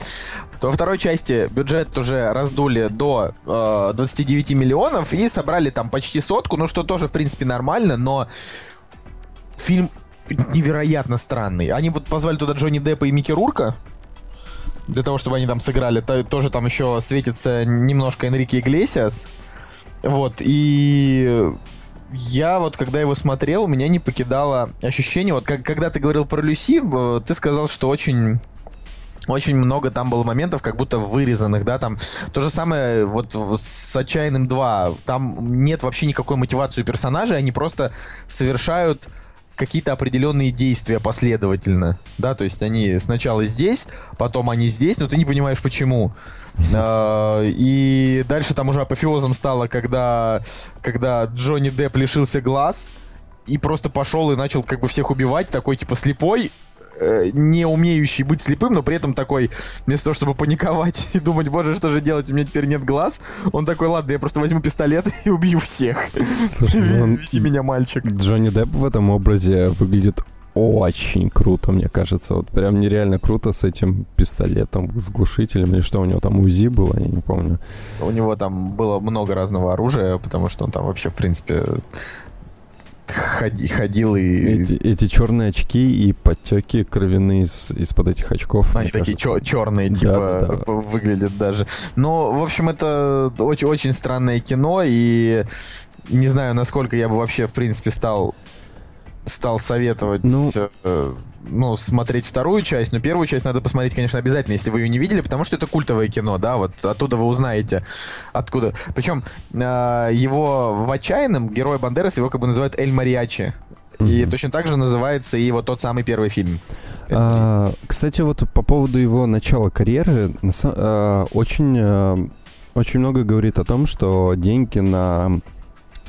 Во второй части бюджет уже раздули до э, 29 миллионов и собрали там почти сотку, ну, что тоже, в принципе, нормально, но фильм невероятно странный. Они вот позвали туда Джонни Деппа и Микки Рурка, для того, чтобы они там сыграли. То, тоже там еще светится немножко Энрике Иглесиас. Вот, и я вот, когда его смотрел, у меня не покидало ощущение, вот как, когда ты говорил про Люси, ты сказал, что очень очень много там было моментов, как будто вырезанных, да, там. То же самое вот с «Отчаянным 2», там нет вообще никакой мотивации у персонажей, они просто совершают какие-то определенные действия последовательно, да, то есть они сначала здесь, потом они здесь, но ты не понимаешь почему. А, и дальше там уже апофеозом стало, когда, когда Джонни Депп лишился глаз и просто пошел и начал как бы всех убивать, такой типа слепой, Э, не умеющий быть слепым, но при этом такой, вместо того, чтобы паниковать и думать, боже, что же делать, у меня теперь нет глаз, он такой, ладно, я просто возьму пистолет и убью всех. Слушай, ну Веди меня, мальчик. Джонни Депп в этом образе выглядит очень круто, мне кажется. Вот прям нереально круто с этим пистолетом, с глушителем. Или что у него там УЗИ было, я не помню. У него там было много разного оружия, потому что он там вообще, в принципе, ходи, ходил и... Эти, эти черные очки и подтеки кровяные из, из-под этих очков. Они такие чер- черные, типа, да, да, да. выглядят даже. Но, в общем, это очень, очень странное кино, и не знаю, насколько я бы вообще, в принципе, стал стал советовать ну, э, ну, смотреть вторую часть, но первую часть надо посмотреть, конечно, обязательно, если вы ее не видели, потому что это культовое кино, да, вот оттуда вы узнаете, откуда. Причем э, его в «Отчаянном» герой Бандерас его как бы называют Эль Мариачи. И mm точно так же называется и вот тот самый первый фильм. А, кстати, вот по поводу его начала карьеры, а, очень, а, очень много говорит о том, что деньги на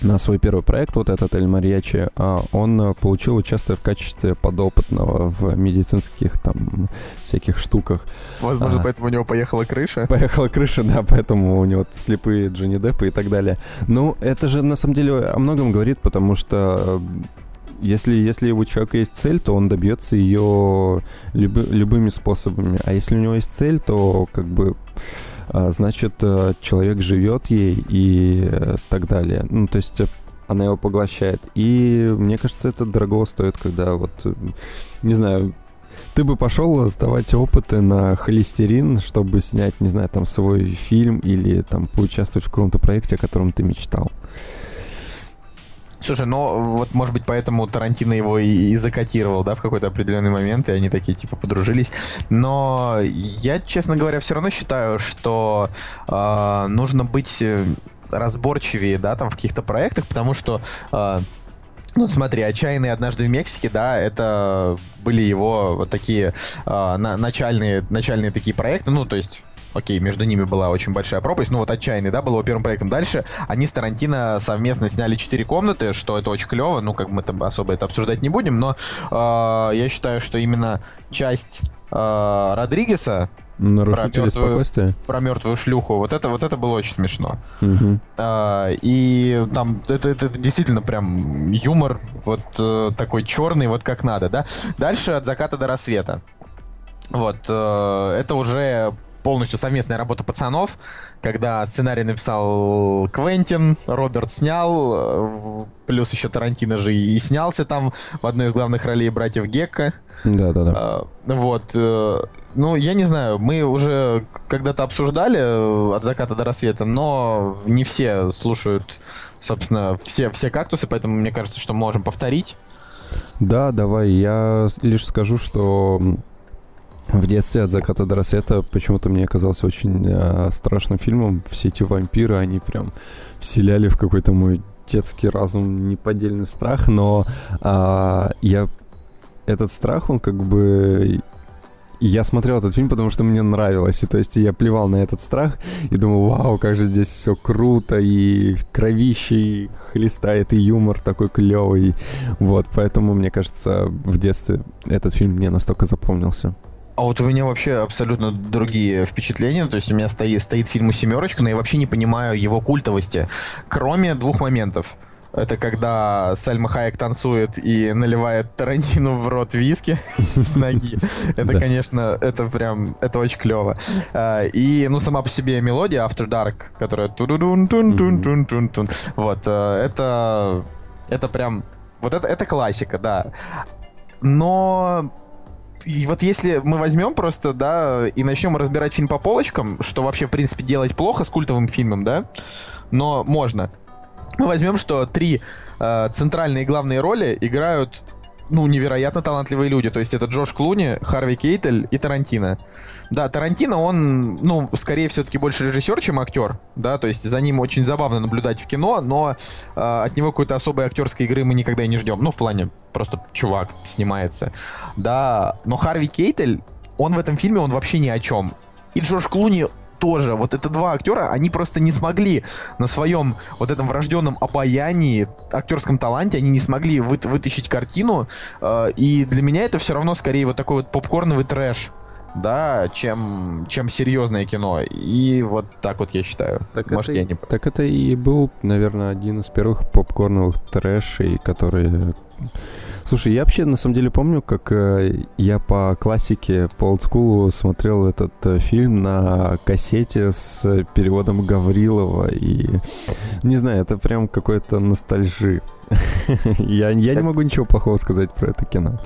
на свой первый проект, вот этот Эль Мариачи, а, он э, получил участие в качестве подопытного в медицинских там всяких штуках. Возможно, а, поэтому у него поехала крыша? Поехала крыша, да, поэтому у него слепые Джонни Деппы и так далее. Ну, это же на самом деле о многом говорит, потому что э, если, если у человека есть цель, то он добьется ее любы, любыми способами. А если у него есть цель, то как бы значит, э, человек живет ей и э, так далее. Ну, то есть э, она его поглощает. И мне кажется, это дорого стоит, когда вот, не знаю, ты бы пошел сдавать опыты на холестерин, чтобы снять, не знаю, там свой фильм или там поучаствовать в каком-то проекте, о котором ты мечтал. Слушай, ну вот, может быть, поэтому Тарантино его и, и закатировал, да, в какой-то определенный момент, и они такие, типа, подружились. Но я, честно говоря, все равно считаю, что э, нужно быть э, разборчивее, да, там, в каких-то проектах, потому что... Э, ну, смотри, «Отчаянные однажды в Мексике», да, это были его вот такие э, на, начальные, начальные такие проекты, ну, то есть окей, между ними была очень большая пропасть, ну вот «Отчаянный», да, был его первым проектом. Дальше они с Тарантино совместно сняли четыре комнаты, что это очень клево, ну как мы там особо это обсуждать не будем, но э, я считаю, что именно часть э, Родригеса Нарушители про спокойствия? Про мертвую шлюху. Вот это, вот это было очень смешно. Угу. А, и там это, это действительно прям юмор вот э, такой черный, вот как надо, да. Дальше от заката до рассвета. Вот, э, это уже полностью совместная работа пацанов, когда сценарий написал Квентин, Роберт снял, э, плюс еще Тарантино же и снялся там в одной из главных ролей братьев Гекка. Да, да, да. Вот. Э, ну, я не знаю, мы уже когда-то обсуждали э, от заката до рассвета, но не все слушают, собственно, все, все кактусы, поэтому мне кажется, что можем повторить. Да, давай. Я лишь скажу, что в детстве от заката до рассвета почему-то мне казался очень э, страшным фильмом. Все эти вампиры, они прям вселяли в какой-то мой детский разум неподдельный страх, но э, я этот страх, он как бы я смотрел этот фильм, потому что мне нравилось. И то есть я плевал на этот страх и думал, вау, как же здесь все круто, и кровище, и хлестает, и юмор такой клевый. Вот, поэтому, мне кажется, в детстве этот фильм мне настолько запомнился. А вот у меня вообще абсолютно другие впечатления. То есть у меня стоит, стоит фильм «Семерочка», но я вообще не понимаю его культовости. Кроме двух моментов. Это когда Сальма Хайек танцует и наливает Тарантину в рот виски с ноги. Это, конечно, это прям, это очень клево. А, и, ну, сама по себе мелодия After Dark, которая Вот, э, это, это прям, вот это, это классика, да. Но и вот если мы возьмем просто, да, и начнем разбирать фильм по полочкам, что вообще, в принципе, делать плохо с культовым фильмом, да, но можно. Мы возьмем, что три э, центральные главные роли играют ну, невероятно талантливые люди. То есть это Джош Клуни, Харви Кейтель и Тарантино. Да, Тарантино, он, ну, скорее все-таки больше режиссер, чем актер, да, то есть за ним очень забавно наблюдать в кино, но э, от него какой-то особой актерской игры мы никогда и не ждем. Ну, в плане, просто чувак снимается. Да, но Харви Кейтель, он в этом фильме, он вообще ни о чем. И Джош Клуни тоже. Вот это два актера, они просто не смогли на своем вот этом врожденном обаянии, актерском таланте, они не смогли вы, вытащить картину. Э, и для меня это все равно скорее вот такой вот попкорновый трэш да, чем, чем серьезное кино. И вот так вот я считаю. Так Может, это, я не Так это и был, наверное, один из первых попкорновых трэшей, которые Слушай, я вообще на самом деле помню, как э, я по классике, по олдскулу смотрел этот э, фильм на кассете с переводом Гаврилова. И не знаю, это прям какой-то ностальжи. я, я не могу ничего плохого сказать про это кино.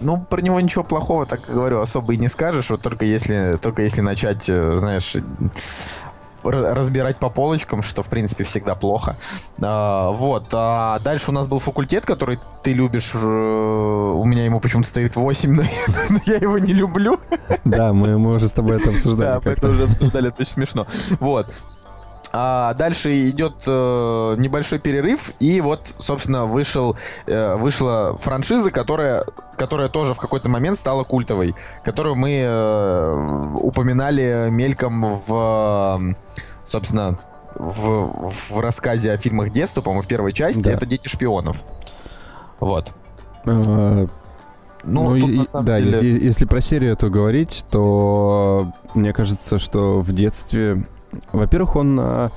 Ну, про него ничего плохого, так говорю, особо и не скажешь. Вот только если, только если начать, э, знаешь, разбирать по полочкам, что, в принципе, всегда плохо. А, вот. А дальше у нас был факультет, который ты любишь. Э, у меня ему почему-то стоит 8, но я его не люблю. Да, мы, мы уже с тобой это обсуждали. Да, мы это уже обсуждали, это очень смешно. Вот. А дальше идет э, небольшой перерыв, и вот, собственно, вышел, э, вышла франшиза, которая, которая тоже в какой-то момент стала культовой, которую мы э, упоминали мельком в, собственно, в, в рассказе о фильмах детства, по-моему, в первой части. Да. Это «Дети шпионов». Вот. А, ну, ну тут, и, да, деле... если про серию то говорить, то мне кажется, что в детстве во-первых, он, а,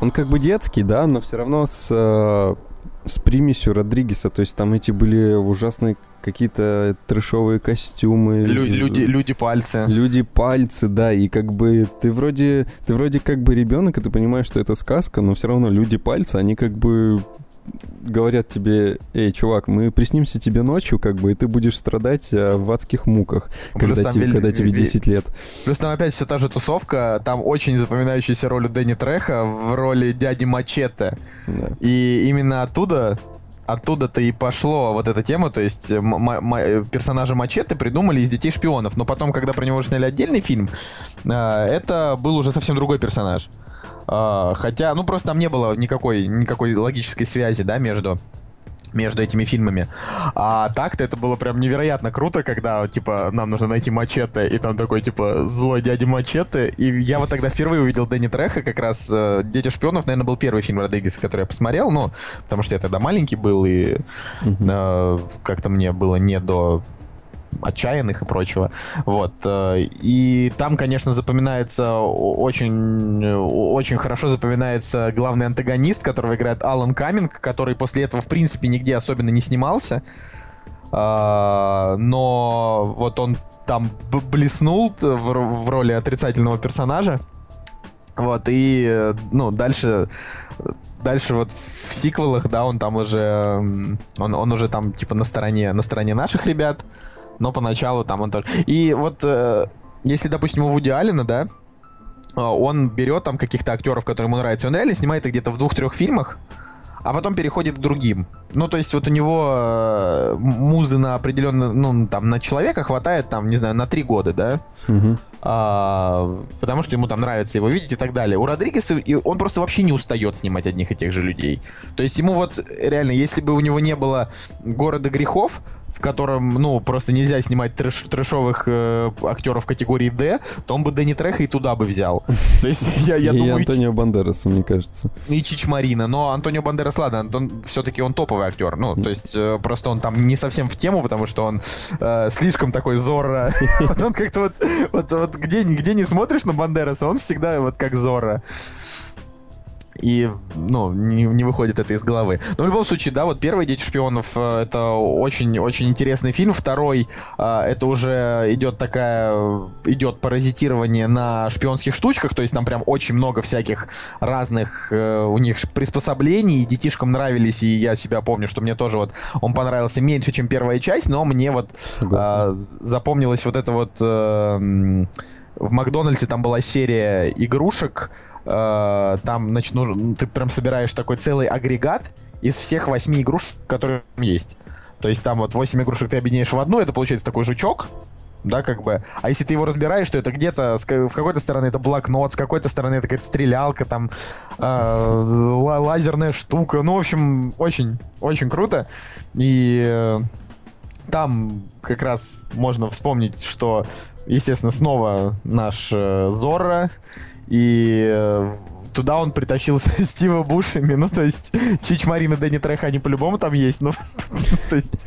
он как бы детский, да, но все равно с, а, с примесью Родригеса. То есть там эти были ужасные какие-то трешовые костюмы. Лю- люди, люди пальцы. Люди пальцы, да, и как бы ты вроде, ты вроде как бы ребенок, и ты понимаешь, что это сказка, но все равно люди пальцы, они как бы говорят тебе, эй, чувак, мы приснимся тебе ночью, как бы, и ты будешь страдать а, в адских муках, Плюс когда, тебе, когда тебе 10 лет. Плюс там опять все та же тусовка, там очень запоминающаяся роль у Дэнни Треха в роли дяди Мачете. Да. И именно оттуда оттуда-то и пошло вот эта тема, то есть персонажа Мачете придумали из детей шпионов, но потом, когда про него сняли отдельный фильм, э, это был уже совсем другой персонаж. А, хотя, ну просто там не было никакой, никакой логической связи, да, между между этими фильмами. А так-то это было прям невероятно круто, когда, типа, нам нужно найти мачете, и там такой, типа, злой дядя мачете. И я вот тогда впервые увидел Дэнни Треха, как раз э, «Дети шпионов», наверное, был первый фильм Родригеса, который я посмотрел, ну, потому что я тогда маленький был, и э, как-то мне было не до отчаянных и прочего. Вот. Э, и там, конечно, запоминается очень, очень хорошо запоминается главный антагонист, которого играет Алан Каминг, который после этого, в принципе, нигде особенно не снимался. А, но вот он там блеснул в, роли отрицательного персонажа. Вот, и, ну, дальше дальше вот в сиквелах, да, он там уже, он, он уже там типа на стороне, на стороне наших ребят, но поначалу там он тоже. И вот э, если, допустим, у Вуди Аллена, да, э, он берет там каких-то актеров, которые ему нравятся, он реально снимает их где-то в двух-трех фильмах, а потом переходит к другим. Ну, то есть вот у него э, музы на определенно, ну, там, на человека хватает, там, не знаю, на три года, да? Угу. А, потому что ему там нравится его видеть и так далее. У Родригеса он просто вообще не устает снимать одних и тех же людей. То есть ему вот реально, если бы у него не было города грехов, в котором, ну, просто нельзя снимать трэш, трэшовых э, актеров категории D, то он бы Дэнни Треха и туда бы взял. То есть я, я и думаю... И Антонио Бандераса, мне кажется. И Чич Марина. Но Антонио Бандерас, ладно, Антон, все-таки он топовый актер. Ну, то есть э, просто он там не совсем в тему, потому что он э, слишком такой Зорро. Вот он как-то вот, вот, вот где, где не смотришь на Бандераса, он всегда вот как Зорро и, ну, не, не выходит это из головы. Но в любом случае, да, вот первый «Дети шпионов» э, — это очень-очень интересный фильм. Второй э, — это уже идет такая, идет паразитирование на шпионских штучках, то есть там прям очень много всяких разных э, у них приспособлений, и детишкам нравились, и я себя помню, что мне тоже вот он понравился меньше, чем первая часть, но мне вот э, запомнилась вот это вот... Э, в Макдональдсе там была серия игрушек, э, там, нужно, ты прям собираешь такой целый агрегат из всех восьми игрушек, которые есть. То есть там вот восемь игрушек ты объединяешь в одну, это получается такой жучок, да, как бы. А если ты его разбираешь, то это где-то, с какой-то стороны это блокнот, с какой-то стороны это какая-то стрелялка, там, э, лазерная штука. Ну, в общем, очень, очень круто. И э, там как раз можно вспомнить, что, естественно, снова наш э, Зорро и э, туда он притащил Стива Бушами, ну, то есть, Чич Марин и Дэнни Треха, они по-любому там есть, ну, то есть,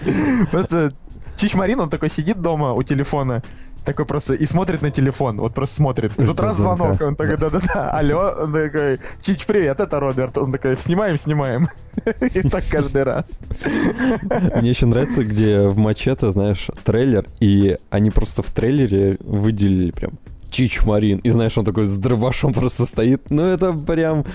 просто Чич Марин, он такой сидит дома у телефона, такой просто и смотрит на телефон, вот просто смотрит. И тут раз звонок, он такой, да-да-да, алло, он такой, Чич, привет, это Роберт. Он такой, снимаем, снимаем. И так каждый раз. Мне еще нравится, где в Мачете, знаешь, трейлер, и они просто в трейлере выделили прям Чичмарин. И знаешь, он такой с дробашом просто стоит. Ну, это прям...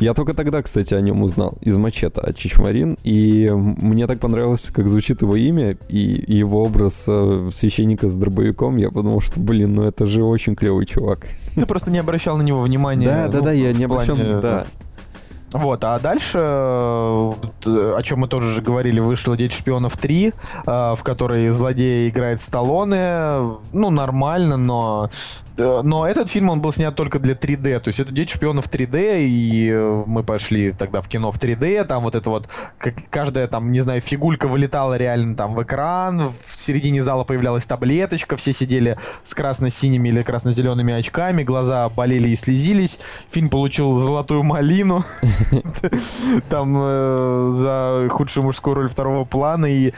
Я только тогда, кстати, о нем узнал. Из Мачета, от Чичмарин. И мне так понравилось, как звучит его имя и его образ э, священника с дробовиком. Я подумал, что, блин, ну это же очень клевый чувак. Ты просто не обращал на него внимания. Да, да, да, я не обращал... Да. Вот, а дальше, э, о чем мы тоже же говорили, вышла «Дети шпионов 3», э, в которой злодей играет Сталлоне. Ну, нормально, но но этот фильм, он был снят только для 3D, то есть это «Дети шпионов 3D», и э, мы пошли тогда в кино в 3D, там вот это вот, как, каждая там, не знаю, фигулька вылетала реально там в экран, в середине зала появлялась таблеточка, все сидели с красно-синими или красно-зелеными очками, глаза болели и слезились, фильм получил золотую малину, там э, за худшую мужскую роль второго плана, и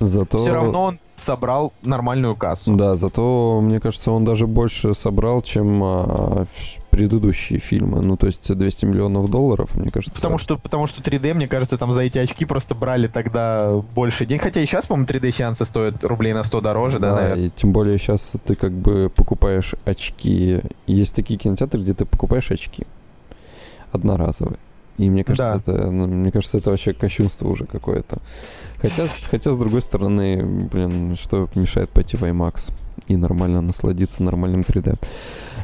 Зато... Все равно он собрал нормальную кассу. Да, зато, мне кажется, он даже больше собрал, чем а, предыдущие фильмы. Ну, то есть 200 миллионов долларов, мне кажется. Потому что, потому что 3D, мне кажется, там за эти очки просто брали тогда больше денег. Хотя и сейчас, по-моему, 3D-сеансы стоят рублей на 100 дороже, да, да наверное? и тем более сейчас ты как бы покупаешь очки. Есть такие кинотеатры, где ты покупаешь очки одноразовые. И мне кажется, да. это, ну, мне кажется, это вообще кощунство уже какое-то. Хотя, хотя, с другой стороны, блин, что мешает пойти в IMAX и нормально насладиться нормальным 3D.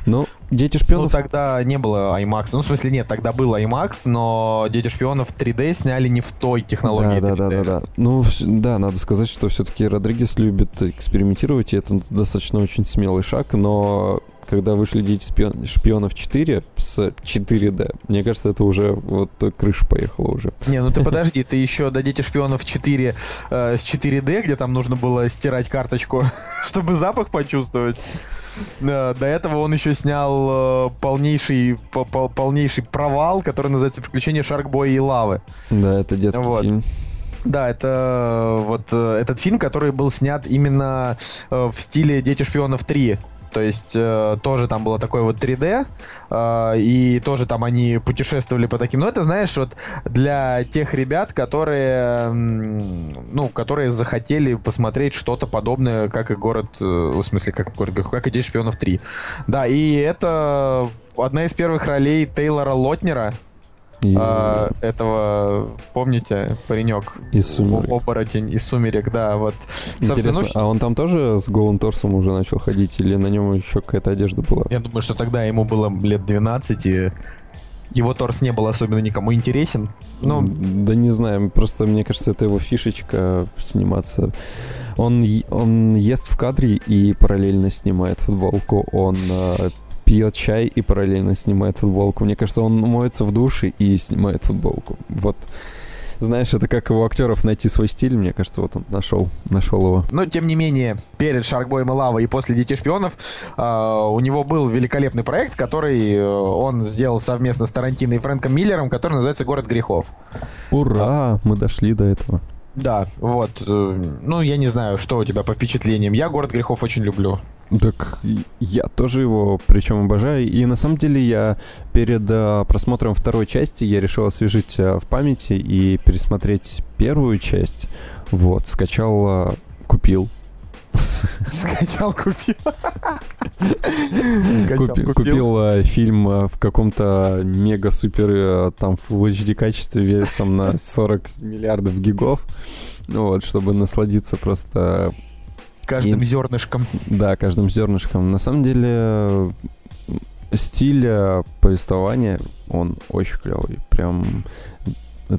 Но Дети шпионов... Ну, тогда не было IMAX. Ну, в смысле, нет, тогда был IMAX, но Дети шпионов 3D сняли не в той технологии да, 3D. Да, да, да, да. Ну, да, надо сказать, что все-таки Родригес любит экспериментировать, и это достаточно очень смелый шаг, но когда вышли Дети шпионов 4 с 4D, мне кажется, это уже вот крыша поехала уже. Не, ну ты подожди, ты еще до Дети шпионов 4 э, с 4D, где там нужно было стирать карточку, чтобы запах почувствовать. До этого он еще снял э, полнейший, полнейший провал, который называется «Приключения Шаркбоя и Лавы». Да, это детский вот. фильм. Да, это вот э, этот фильм, который был снят именно в стиле «Дети шпионов 3». То есть э, тоже там было такое вот 3D, э, и тоже там они путешествовали по таким. Но это, знаешь, вот для тех ребят, которые, ну, которые захотели посмотреть что-то подобное, как и город, э, в смысле, как город, как и День шпионов 3. Да, и это одна из первых ролей Тейлора Лотнера, и... А, этого, помните, паренек? Из сумерек. Оборотень из сумерек, да, вот. Интересно, ну... а он там тоже с голым торсом уже начал ходить, или на нем еще какая-то одежда была? Я думаю, что тогда ему было лет 12, и его торс не был особенно никому интересен. Ну, да не знаю, просто мне кажется, это его фишечка сниматься. Он, он ест в кадре и параллельно снимает футболку. Он а, пьет чай и параллельно снимает футболку. Мне кажется, он моется в душе и снимает футболку. Вот. Знаешь, это как у актеров найти свой стиль, мне кажется, вот он нашел, нашел его. Но, тем не менее, перед Шаркбоем и Лавой и после Детей Шпионов э, у него был великолепный проект, который э, он сделал совместно с Тарантино и Фрэнком Миллером, который называется «Город грехов». Ура! А, мы дошли до этого. Да, вот. Э, ну, я не знаю, что у тебя по впечатлениям. Я «Город грехов» очень люблю. Так я тоже его причем обожаю. И на самом деле я перед а, просмотром второй части я решил освежить а, в памяти и пересмотреть первую часть. Вот, скачал, а, купил. Скачал, купил. Купил фильм в каком-то мега-супер там Full HD качестве весом на 40 миллиардов гигов. Ну вот, чтобы насладиться просто Каждым и, зернышком. Да, каждым зернышком. На самом деле стиль э, повествования, он очень клевый. Прям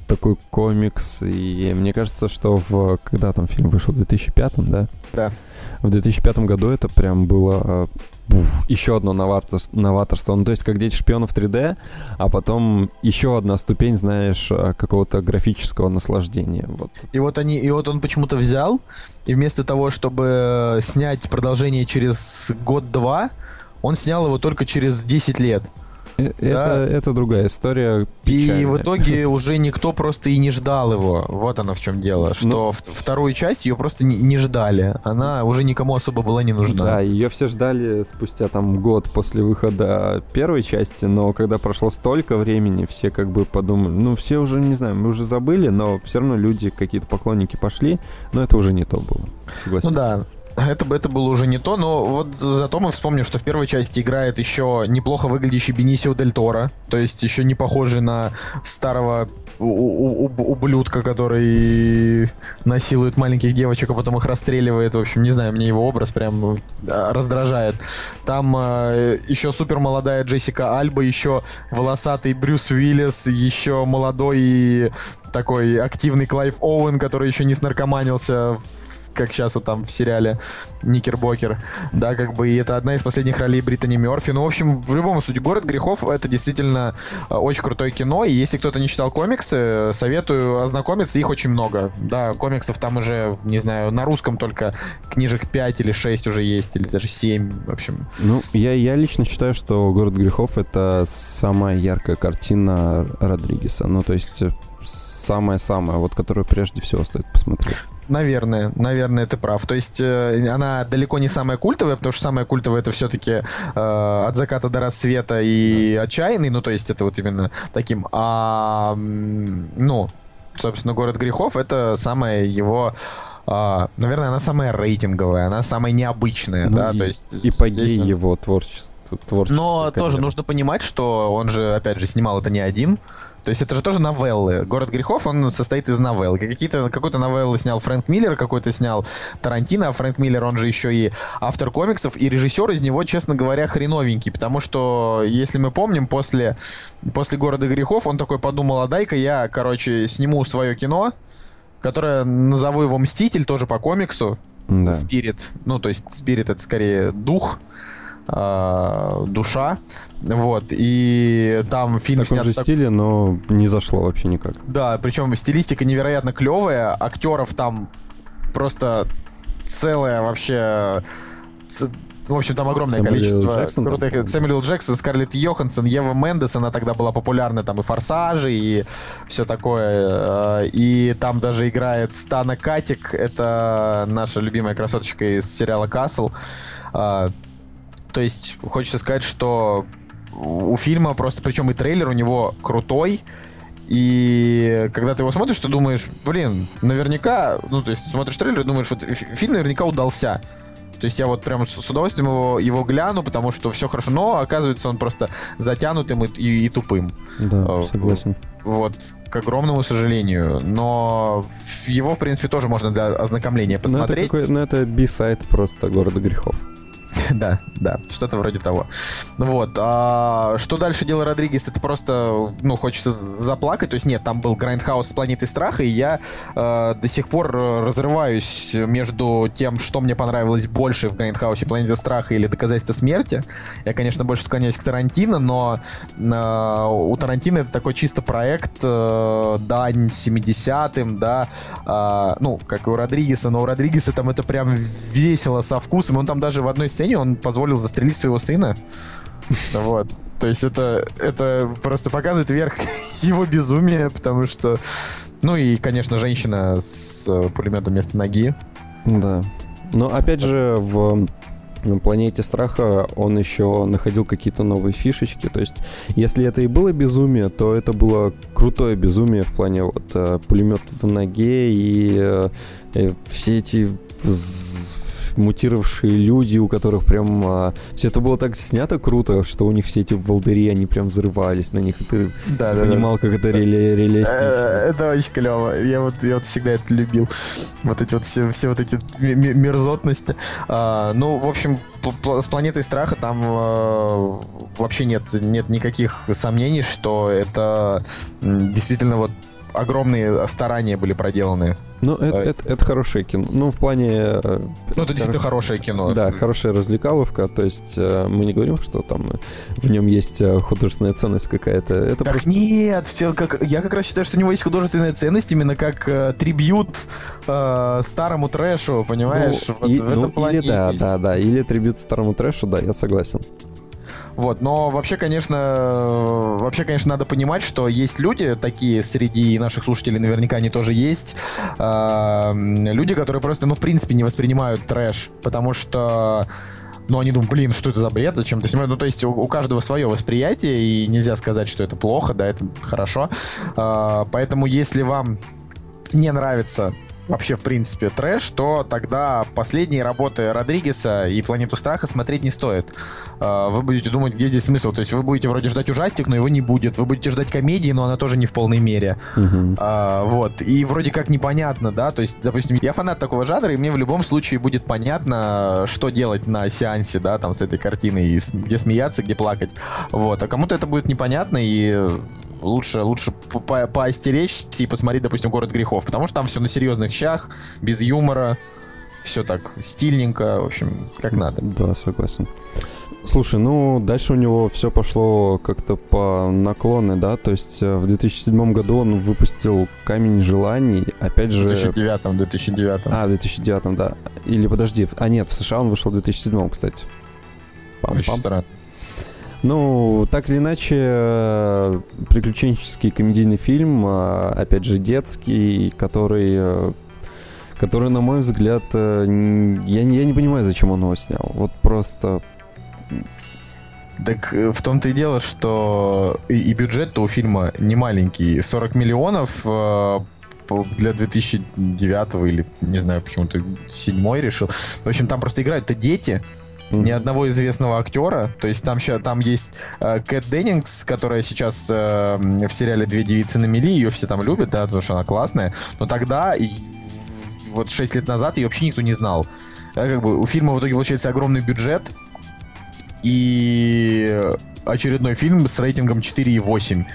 такой комикс. И мне кажется, что в... Когда там фильм вышел? В 2005, да? Да. В 2005 году это прям было э, буф, еще одно новаторство, новаторство. Ну, то есть как «Дети шпионов 3D», а потом еще одна ступень, знаешь, э, какого-то графического наслаждения. Вот. И вот они, и вот он почему-то взял, и вместо того, чтобы снять продолжение через год-два, он снял его только через 10 лет. Э, это, да? это другая история. Печальная. И в итоге уже никто просто и не ждал его. Вот оно в чем дело. Что ну, вторую часть ее просто не, не ждали. Она уже никому особо была не нужна. Да, ее все ждали спустя там год после выхода первой части, но когда прошло столько времени, все как бы подумали, ну все уже, не знаю, мы уже забыли, но все равно люди, какие-то поклонники пошли, но это уже не то было. Согласен. Ну да, это, бы это было уже не то, но вот зато мы вспомним, что в первой части играет еще неплохо выглядящий Бенисио Дель Торо, то есть еще не похожий на старого ублюдка, который насилует маленьких девочек, а потом их расстреливает. В общем, не знаю, мне его образ прям раздражает. Там э, еще супер молодая Джессика Альба, еще волосатый Брюс Уиллис, еще молодой и такой активный Клайв Оуэн, который еще не снаркоманился как сейчас вот там в сериале Никербокер, да, как бы, и это одна из последних ролей Британи Мерфи. Ну, в общем, в любом случае, «Город грехов» — это действительно э, очень крутое кино, и если кто-то не читал комиксы, советую ознакомиться, их очень много, да, комиксов там уже, не знаю, на русском только книжек 5 или 6 уже есть, или даже 7, в общем. Ну, я, я лично считаю, что «Город грехов» — это самая яркая картина Родригеса, ну, то есть самая-самая, вот которую прежде всего стоит посмотреть. Наверное, наверное, ты прав. То есть э, она далеко не самая культовая, потому что самая культовая это все-таки э, от заката до рассвета и отчаянный, ну то есть это вот именно таким. А ну, собственно, город грехов это самая его Uh, наверное, она самая рейтинговая, она самая необычная, ну, да, и, то есть... И здесь... его творчество. творчество Но карьера. тоже нужно понимать, что он же, опять же, снимал это не один, то есть это же тоже новеллы. «Город грехов», он состоит из новелл. Какие-то, какую-то новеллу снял Фрэнк Миллер, какой-то снял Тарантино, а Фрэнк Миллер, он же еще и автор комиксов, и режиссер из него, честно говоря, хреновенький, потому что, если мы помним, после, после «Города грехов» он такой подумал, а дай-ка я, короче, сниму свое кино, которое назову его «Мститель», тоже по комиксу, да. Спирит, ну, то есть Спирит это скорее дух, э, душа. Вот, и там фильм в таком снят... же стиле, но не зашло вообще никак. Да, причем стилистика невероятно клевая, актеров там просто целая вообще в общем, там огромное Сэмюэл количество Джексон, крутых. Там. Сэмюэл Джексон, Скарлетт Йоханссон, Ева Мендес, она тогда была популярна, там и Форсажи, и все такое. Э, и там даже играет Стана Катик, это наша любимая красоточка из сериала Касл. То есть хочется сказать, что у фильма просто, причем и трейлер у него крутой, и когда ты его смотришь, ты думаешь, блин, наверняка, ну, то есть смотришь трейлер и думаешь, вот фильм наверняка удался. То есть я вот прям с удовольствием его, его гляну, потому что все хорошо, но оказывается он просто затянутым и, и, и тупым. Да, э, согласен. Вот, к огромному сожалению. Но его, в принципе, тоже можно для ознакомления посмотреть. Ну, это, ну, это B-side просто города грехов. да, да, что-то вроде того. Вот. А, что дальше делал Родригес? Это просто, ну, хочется заплакать. То есть нет, там был Грайндхаус с планетой страха, и я э, до сих пор разрываюсь между тем, что мне понравилось больше в Грайндхаусе Планета страха или Доказательство смерти. Я, конечно, больше склоняюсь к Тарантино, но э, у Тарантино это такой чисто проект, э, дань 70-м, да, э, ну, как и у Родригеса, но у Родригеса там это прям весело, со вкусом. Он там даже в одной сцене он позволил застрелить своего сына. Вот. То есть это, это просто показывает верх его безумия, потому что... Ну и, конечно, женщина с э, пулеметом вместо ноги. Да. Но опять же, в на планете страха он еще находил какие-то новые фишечки. То есть, если это и было безумие, то это было крутое безумие в плане вот э, пулемет в ноге и, э, и все эти мутировавшие люди, у которых прям а, все это было так снято круто, что у них все эти волдыри, они прям взрывались на них, и ты да, понимал, да. как это реле реалистично. Э, это очень клево. Я вот, я вот всегда это любил. Вот эти вот все, все вот эти мерзотности. А, ну, в общем, с планетой страха там э, вообще нет, нет никаких сомнений, что это действительно вот огромные старания были проделаны. Ну, это, э, это, это хорошее кино. Ну, в плане... Э, ну, это действительно хорошее кино. Да, хорошая развлекаловка. То есть э, мы не говорим, что там в нем есть художественная ценность какая-то. Это так просто... нет, все как... я как раз считаю, что у него есть художественная ценность именно как э, трибют э, старому трэшу, понимаешь? Ну, вот и, в этом ну, плане или да, есть. да, да. Или трибют старому трэшу, да, я согласен. Вот, но вообще, конечно, вообще, конечно, надо понимать, что есть люди такие среди наших слушателей, наверняка они тоже есть, э, люди, которые просто, ну, в принципе, не воспринимают трэш, потому что ну, они думают, блин, что это за бред, зачем ты снимаешь? Ну, то есть у, у каждого свое восприятие, и нельзя сказать, что это плохо, да, это хорошо. А, поэтому, если вам не нравится вообще, в принципе, трэш, то тогда последние работы Родригеса и «Планету страха» смотреть не стоит. А, вы будете думать, где здесь смысл. То есть вы будете вроде ждать ужастик, но его не будет. Вы будете ждать комедии, но она тоже не в полной мере. Uh-huh. А, вот. И вроде как непонятно, да, то есть, допустим, я фанат такого жанра, и мне в любом случае будет понятно, что делать на сеансе, да, там, с этой картиной, где смеяться, где плакать. Вот. А кому-то это будет непонятно, и лучше, лучше по поостеречься и посмотреть, допустим, «Город грехов», потому что там все на серьезных щах, без юмора, все так стильненько, в общем, как надо. Да, согласен. Слушай, ну дальше у него все пошло как-то по наклоны, да, то есть э, в 2007 году он выпустил «Камень желаний», опять же... В 2009, 2009. А, в 2009, да. Или подожди, а нет, в США он вышел в 2007, кстати. Пам -пам. странно. Ну, так или иначе, э, приключенческий комедийный фильм, э, опять же, детский, который, э, который, на мой взгляд, я, я не понимаю, зачем он его снял. Вот просто... Так в том-то и дело, что и, и бюджет у фильма не маленький. 40 миллионов для 2009 или, не знаю, почему-то седьмой решил. В общем, там просто играют-то дети, mm-hmm. ни одного известного актера. То есть там, там есть э, Кэт Деннингс, которая сейчас э, в сериале «Две девицы на мели», ее все там любят, да, потому что она классная. Но тогда, и, вот 6 лет назад, ее вообще никто не знал. Да, как бы у фильма в итоге получается огромный бюджет, и очередной фильм с рейтингом 4,8.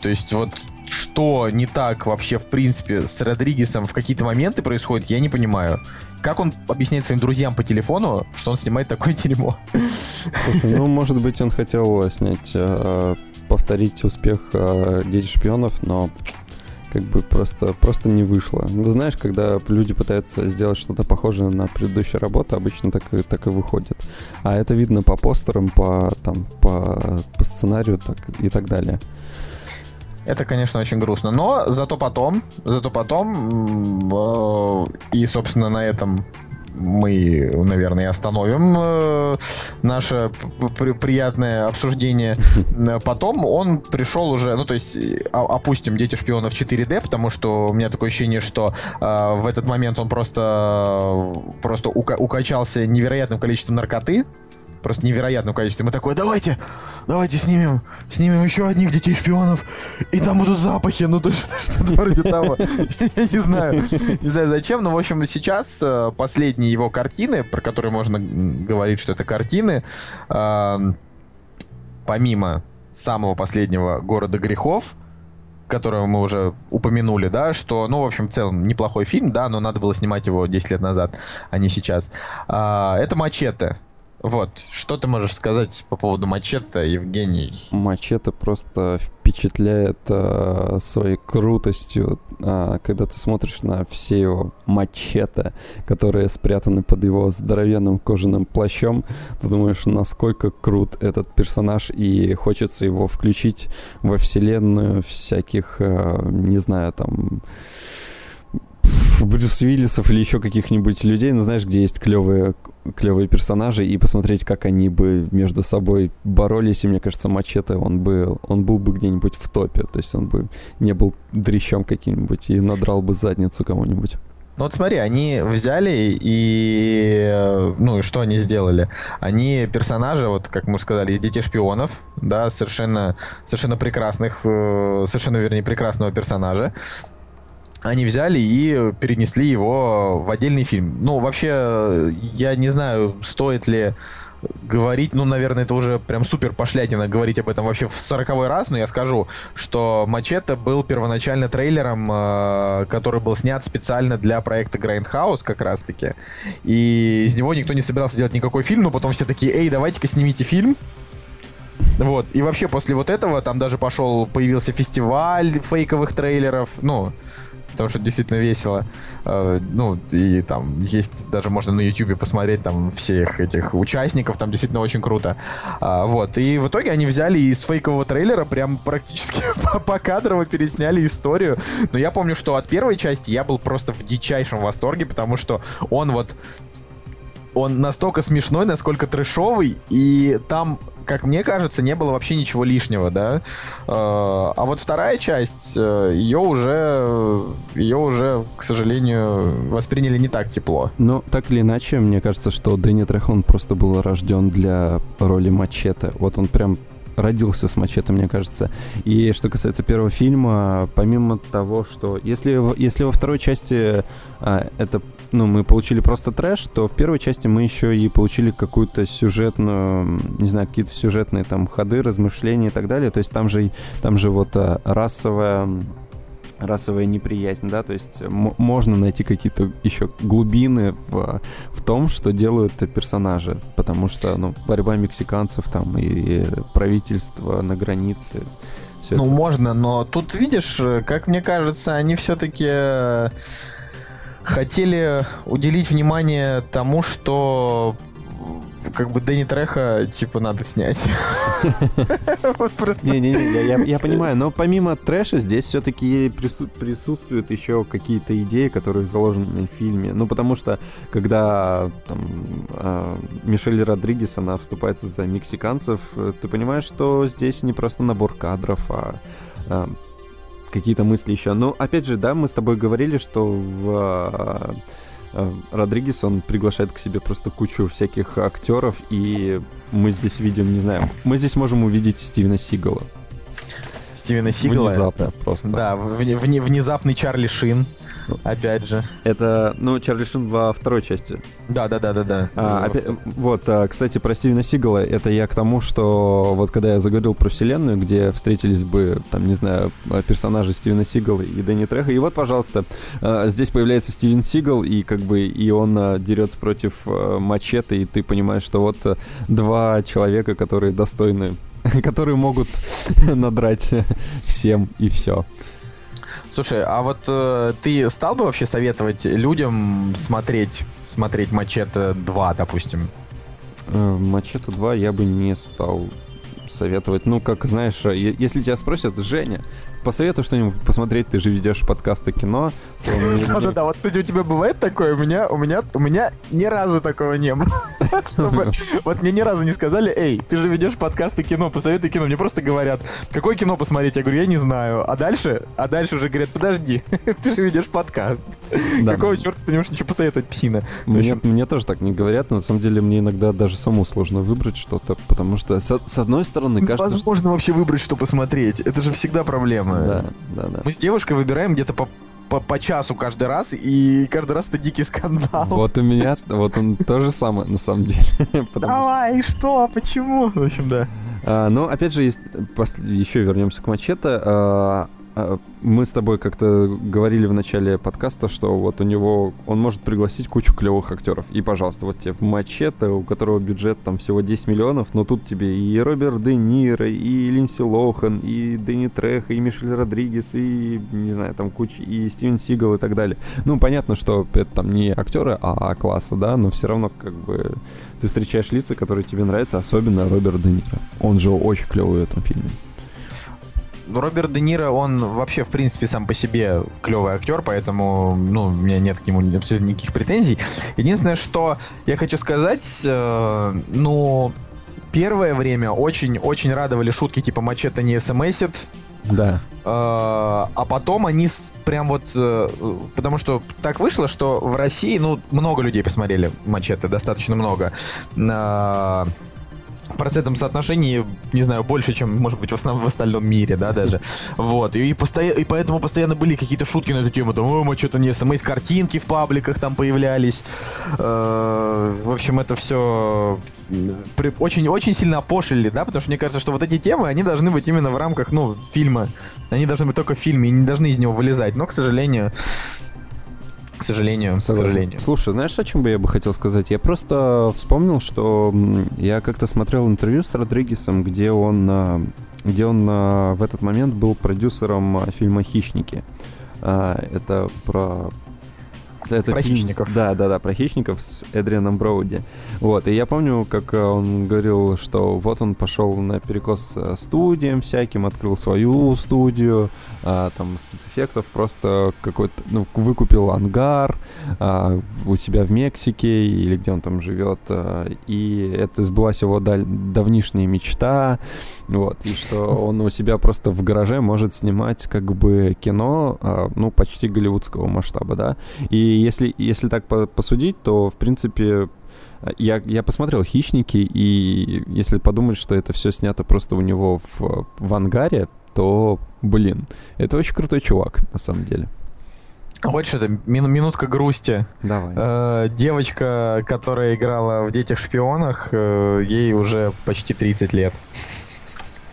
То есть вот что не так вообще в принципе с Родригесом в какие-то моменты происходит, я не понимаю. Как он объясняет своим друзьям по телефону, что он снимает такое дерьмо? Ну, может быть, он хотел снять, э, повторить успех э, «Дети шпионов», но как бы просто, просто не вышло. Ну, знаешь, когда люди пытаются сделать что-то похожее на предыдущую работу, обычно так и, так и выходит. А это видно по постерам, по, там, по, по сценарию так, и так далее. Это, конечно, очень грустно. Но зато потом, зато потом, э, и, собственно, на этом мы, наверное, остановим э, наше приятное обсуждение. Потом он пришел уже, ну, то есть, опустим «Дети шпионов 4D», потому что у меня такое ощущение, что э, в этот момент он просто, просто укачался невероятным количеством наркоты, просто невероятном количестве. Мы такое, давайте, давайте снимем, снимем еще одних детей шпионов, и там будут запахи, ну то что-то вроде того. Я не знаю, не знаю зачем, но в общем сейчас э, последние его картины, про которые можно говорить, что это картины, помимо самого последнего «Города грехов», которого мы уже упомянули, да, что, ну, в общем, в целом неплохой фильм, да, но надо было снимать его 10 лет назад, а не сейчас. А, это «Мачете». Вот, что ты можешь сказать по поводу Мачете, Евгений? Мачете просто впечатляет э, своей крутостью, э, когда ты смотришь на все его мачете, которые спрятаны под его здоровенным кожаным плащом. Ты думаешь, насколько крут этот персонаж, и хочется его включить во вселенную всяких, э, не знаю, там Брюс Уиллисов или еще каких-нибудь людей, ну знаешь, где есть клевые, клевые персонажи, и посмотреть, как они бы между собой боролись, и мне кажется, Мачете, он бы, он был бы где-нибудь в топе, то есть он бы не был дрищом каким-нибудь и надрал бы задницу кому-нибудь. Ну вот смотри, они взяли и... Ну и что они сделали? Они персонажи, вот как мы сказали, из «Детей шпионов», да, совершенно, совершенно прекрасных, э, совершенно, вернее, прекрасного персонажа они взяли и перенесли его в отдельный фильм. Ну, вообще, я не знаю, стоит ли говорить, ну, наверное, это уже прям супер пошлятина говорить об этом вообще в сороковой раз, но я скажу, что Мачете был первоначально трейлером, э, который был снят специально для проекта Grindhouse как раз-таки, и из него никто не собирался делать никакой фильм, но потом все такие, эй, давайте-ка снимите фильм, вот, и вообще после вот этого там даже пошел, появился фестиваль фейковых трейлеров, ну, потому что действительно весело. Э, ну, и там есть, даже можно на YouTube посмотреть там всех этих участников, там действительно очень круто. А, вот, и в итоге они взяли из фейкового трейлера прям практически по кадрово пересняли историю. Но я помню, что от первой части я был просто в дичайшем восторге, потому что он вот он настолько смешной, насколько трэшовый, и там, как мне кажется, не было вообще ничего лишнего, да. А, а вот вторая часть, э, ее уже, ее уже, к сожалению, восприняли не так тепло. Ну, так или иначе, мне кажется, что Дэнни Трехон просто был рожден для роли Мачете. Вот он прям родился с мачете, мне кажется. И что касается первого фильма, помимо того, что если, если во второй части а, это ну, мы получили просто трэш, то в первой части мы еще и получили какую-то сюжетную, не знаю, какие-то сюжетные там ходы, размышления и так далее. То есть там же, там же вот а, расовая расовая неприязнь, да, то есть можно найти какие-то еще глубины в, в том, что делают персонажи, потому что, ну, борьба мексиканцев там и, и правительство на границе. ну, это. можно, но тут, видишь, как мне кажется, они все-таки э, хотели уделить внимание тому, что как бы Дэнни Треха, типа, надо снять. Не-не-не, я понимаю, но помимо трэша здесь все-таки присутствуют еще какие-то идеи, которые заложены в фильме. Ну, потому что, когда там а, Мишель Родригес, она вступается за мексиканцев, ты понимаешь, что здесь не просто набор кадров, а, а какие-то мысли еще. Но, опять же, да, мы с тобой говорили, что в Э, Родригес, он приглашает к себе просто кучу всяких актеров, и мы здесь видим, не знаю, мы здесь можем увидеть Стивена Сигала. Стивена Сигала? Внезапно просто. Да, внезапный Чарли Шин. Опять же. Это, ну, Чарли Шин во второй части. Да, да, да, да, да. А, опять, вот, а, кстати, про Стивена Сигала, это я к тому, что вот когда я заговорил про вселенную, где встретились бы, там, не знаю, персонажи Стивена Сигала и Дэнни Треха, и вот, пожалуйста, а, здесь появляется Стивен Сигал, и как бы, и он а, дерется против мачете, и ты понимаешь, что вот два человека, которые достойны которые могут надрать всем и все. Слушай, а вот э, ты стал бы вообще советовать людям смотреть, смотреть Мачете 2, допустим? Э, Мачете 2 я бы не стал советовать. Ну, как знаешь, если тебя спросят, Женя, посоветуй что-нибудь посмотреть, ты же ведешь подкасты кино. Да-да-да, вот, кстати, у тебя бывает такое, у меня, у меня, у меня ни разу такого не было. Чтобы, вот мне ни разу не сказали, эй, ты же ведешь подкасты кино, посоветуй кино. Мне просто говорят, какое кино посмотреть? Я говорю, я не знаю. А дальше, а дальше уже говорят, подожди, ты же ведешь подкаст. Какого черта ты не можешь ничего посоветовать, псина? Мне, мне тоже так не говорят, на самом деле мне иногда даже саму сложно выбрать что-то, потому что с, с одной стороны кажется... Невозможно вообще выбрать, что посмотреть. Это же всегда проблема. Да, да, да. Мы с девушкой выбираем где-то по по, по часу каждый раз, и каждый раз это дикий скандал. Вот у меня, вот он то же самое, на самом деле. Давай, что... что, почему? В общем, да. А, ну, опять же, есть, еще вернемся к Мачете. А, мы с тобой как-то говорили в начале подкаста, что вот у него он может пригласить кучу клевых актеров. И, пожалуйста, вот тебе в Мачете, у которого бюджет там всего 10 миллионов, но тут тебе и Роберт Де Ниро, и Линси Лохан, и Дэнни Трех, и Мишель Родригес, и, не знаю, там куча, и Стивен Сигал и так далее. Ну, понятно, что это там не актеры А класса, да, но все равно как бы ты встречаешь лица, которые тебе нравятся, особенно Роберт Де Ниро. Он же очень клевый в этом фильме. Ну, Роберт Де Ниро, он вообще, в принципе, сам по себе клевый актер, поэтому, ну, у меня нет к нему абсолютно никаких претензий. Единственное, что я хочу сказать, э, ну, первое время очень-очень радовали шутки типа «Мачете не смсит», да. Э, а потом они прям вот... Э, потому что так вышло, что в России, ну, много людей посмотрели «Мачете», достаточно много. В процентном соотношении, не знаю, больше, чем, может быть, в основном в остальном мире, да, даже. Вот. И, постоя... и поэтому постоянно были какие-то шутки на эту тему. Там, ой, мы что-то не смс, картинки в пабликах там появлялись. Э, в общем, это все очень, очень сильно опошили, да, потому что мне кажется, что вот эти темы, они должны быть именно в рамках, ну, фильма. Они должны быть только в фильме, и не должны из него вылезать. Но, к сожалению, к сожалению, Согласен. к сожалению. Слушай, знаешь, о чем бы я бы хотел сказать? Я просто вспомнил, что я как-то смотрел интервью с Родригесом, где он, а, где он а, в этот момент был продюсером а, фильма «Хищники». Это про это про фильм, хищников. Да, да, да, про хищников с Эдрианом Броуди. Вот, и я помню, как э, он говорил, что вот он пошел на перекос э, студиям всяким, открыл свою студию, а, там спецэффектов просто какой-то, ну, выкупил ангар а, у себя в Мексике или где он там живет, а, и это сбылась его даль- давнишняя мечта, вот, и что он у себя просто в гараже может снимать как бы кино, а, ну, почти голливудского масштаба, да, и если, если так посудить, то, в принципе, я, я посмотрел «Хищники», и если подумать, что это все снято просто у него в, в ангаре, то, блин, это очень крутой чувак, на самом деле. Вот что-то, мин, минутка грусти. Давай. Э, девочка, которая играла в «Детях-шпионах», э, ей уже почти 30 лет.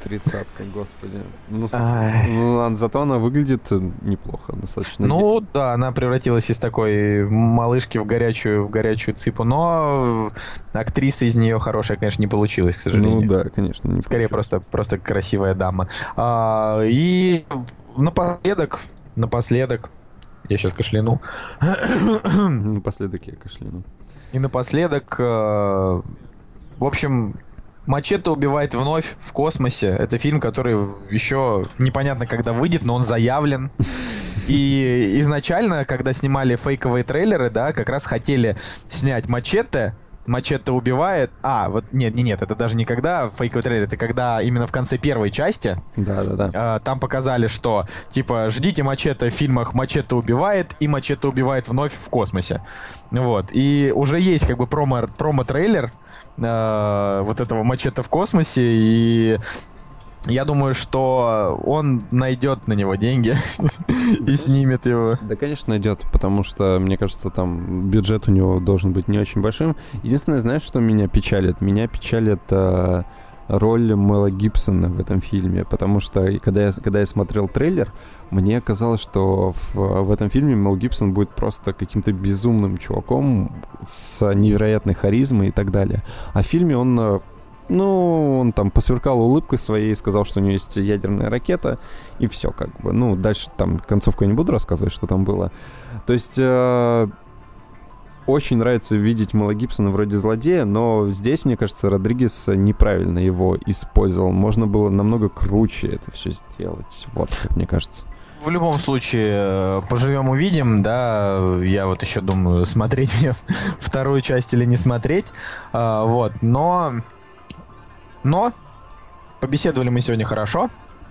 Тридцатка, господи. Ну, ну, зато она выглядит э, неплохо, достаточно. Ну да, она превратилась из такой малышки в горячую, в горячую цыпу, но актриса из нее хорошая, конечно, не получилась, к сожалению. Ну да, конечно. Скорее просто, просто красивая дама. А, и напоследок, напоследок, я сейчас кашляну. Напоследок я кашляну. И напоследок, э, в общем, Мачете убивает вновь в космосе. Это фильм, который еще непонятно когда выйдет, но он заявлен. И изначально, когда снимали фейковые трейлеры, да, как раз хотели снять Мачете, Мачете убивает. А, вот нет, нет, нет, это даже не когда фейковый трейлер, это когда именно в конце первой части. Да, да, да. Э, там показали, что типа ждите Мачете в фильмах Мачете убивает и Мачете убивает вновь в космосе. Вот. И уже есть как бы промо, промо-трейлер э, вот этого Мачете в космосе, и я думаю, что он найдет на него деньги и снимет его. Да, конечно, найдет, потому что, мне кажется, там бюджет у него должен быть не очень большим. Единственное, знаешь, что меня печалит? Меня печалит э, роль Мэла Гибсона в этом фильме, потому что когда я, когда я смотрел трейлер, мне казалось, что в, в этом фильме Мэл Гибсон будет просто каким-то безумным чуваком с невероятной харизмой и так далее. А в фильме он э, ну, он там посверкал улыбкой своей, сказал, что у него есть ядерная ракета, и все как бы. Ну, дальше там концовку я не буду рассказывать, что там было. То есть... Э, очень нравится видеть Мэла Гибсона вроде злодея, но здесь, мне кажется, Родригес неправильно его использовал. Можно было намного круче это все сделать. Вот, как мне кажется. В любом случае, э, поживем увидим, да. Я вот еще думаю, смотреть мне вторую часть или не смотреть. А, вот, но... Но побеседовали мы сегодня хорошо.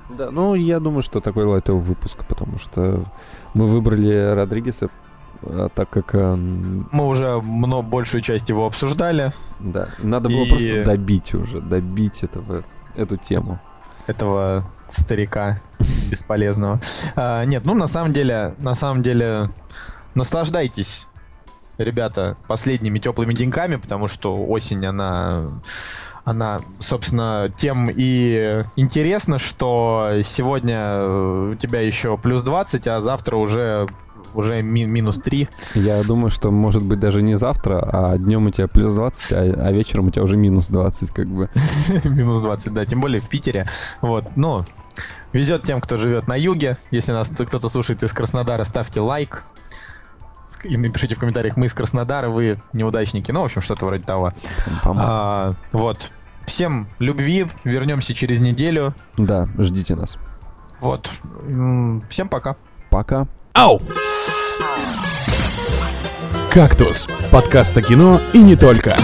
Да, ну я думаю, что такой лайтовый выпуск, потому что мы выбрали Родригеса, а, так как... Мы уже много, большую часть его обсуждали. Да, надо было и... просто добить уже, добить этого, эту тему. Этого старика бесполезного. А, нет, ну на самом деле, на самом деле, наслаждайтесь, ребята, последними теплыми деньками, потому что осень, она она, собственно, тем и интересна, что сегодня у тебя еще плюс 20, а завтра уже уже ми- минус 3. Я думаю, что может быть даже не завтра, а днем у тебя плюс 20, а, а вечером у тебя уже минус 20, как бы. минус 20, да, тем более в Питере. Вот, ну, везет тем, кто живет на юге. Если нас кто-то слушает из Краснодара, ставьте лайк. И напишите в комментариях, мы из Краснодара, вы неудачники. Ну, в общем, что-то вроде того. А, вот. Всем любви, вернемся через неделю. Да, ждите нас. Вот. Всем пока. Пока. Ау! «Кактус» — подкаст о кино и не только.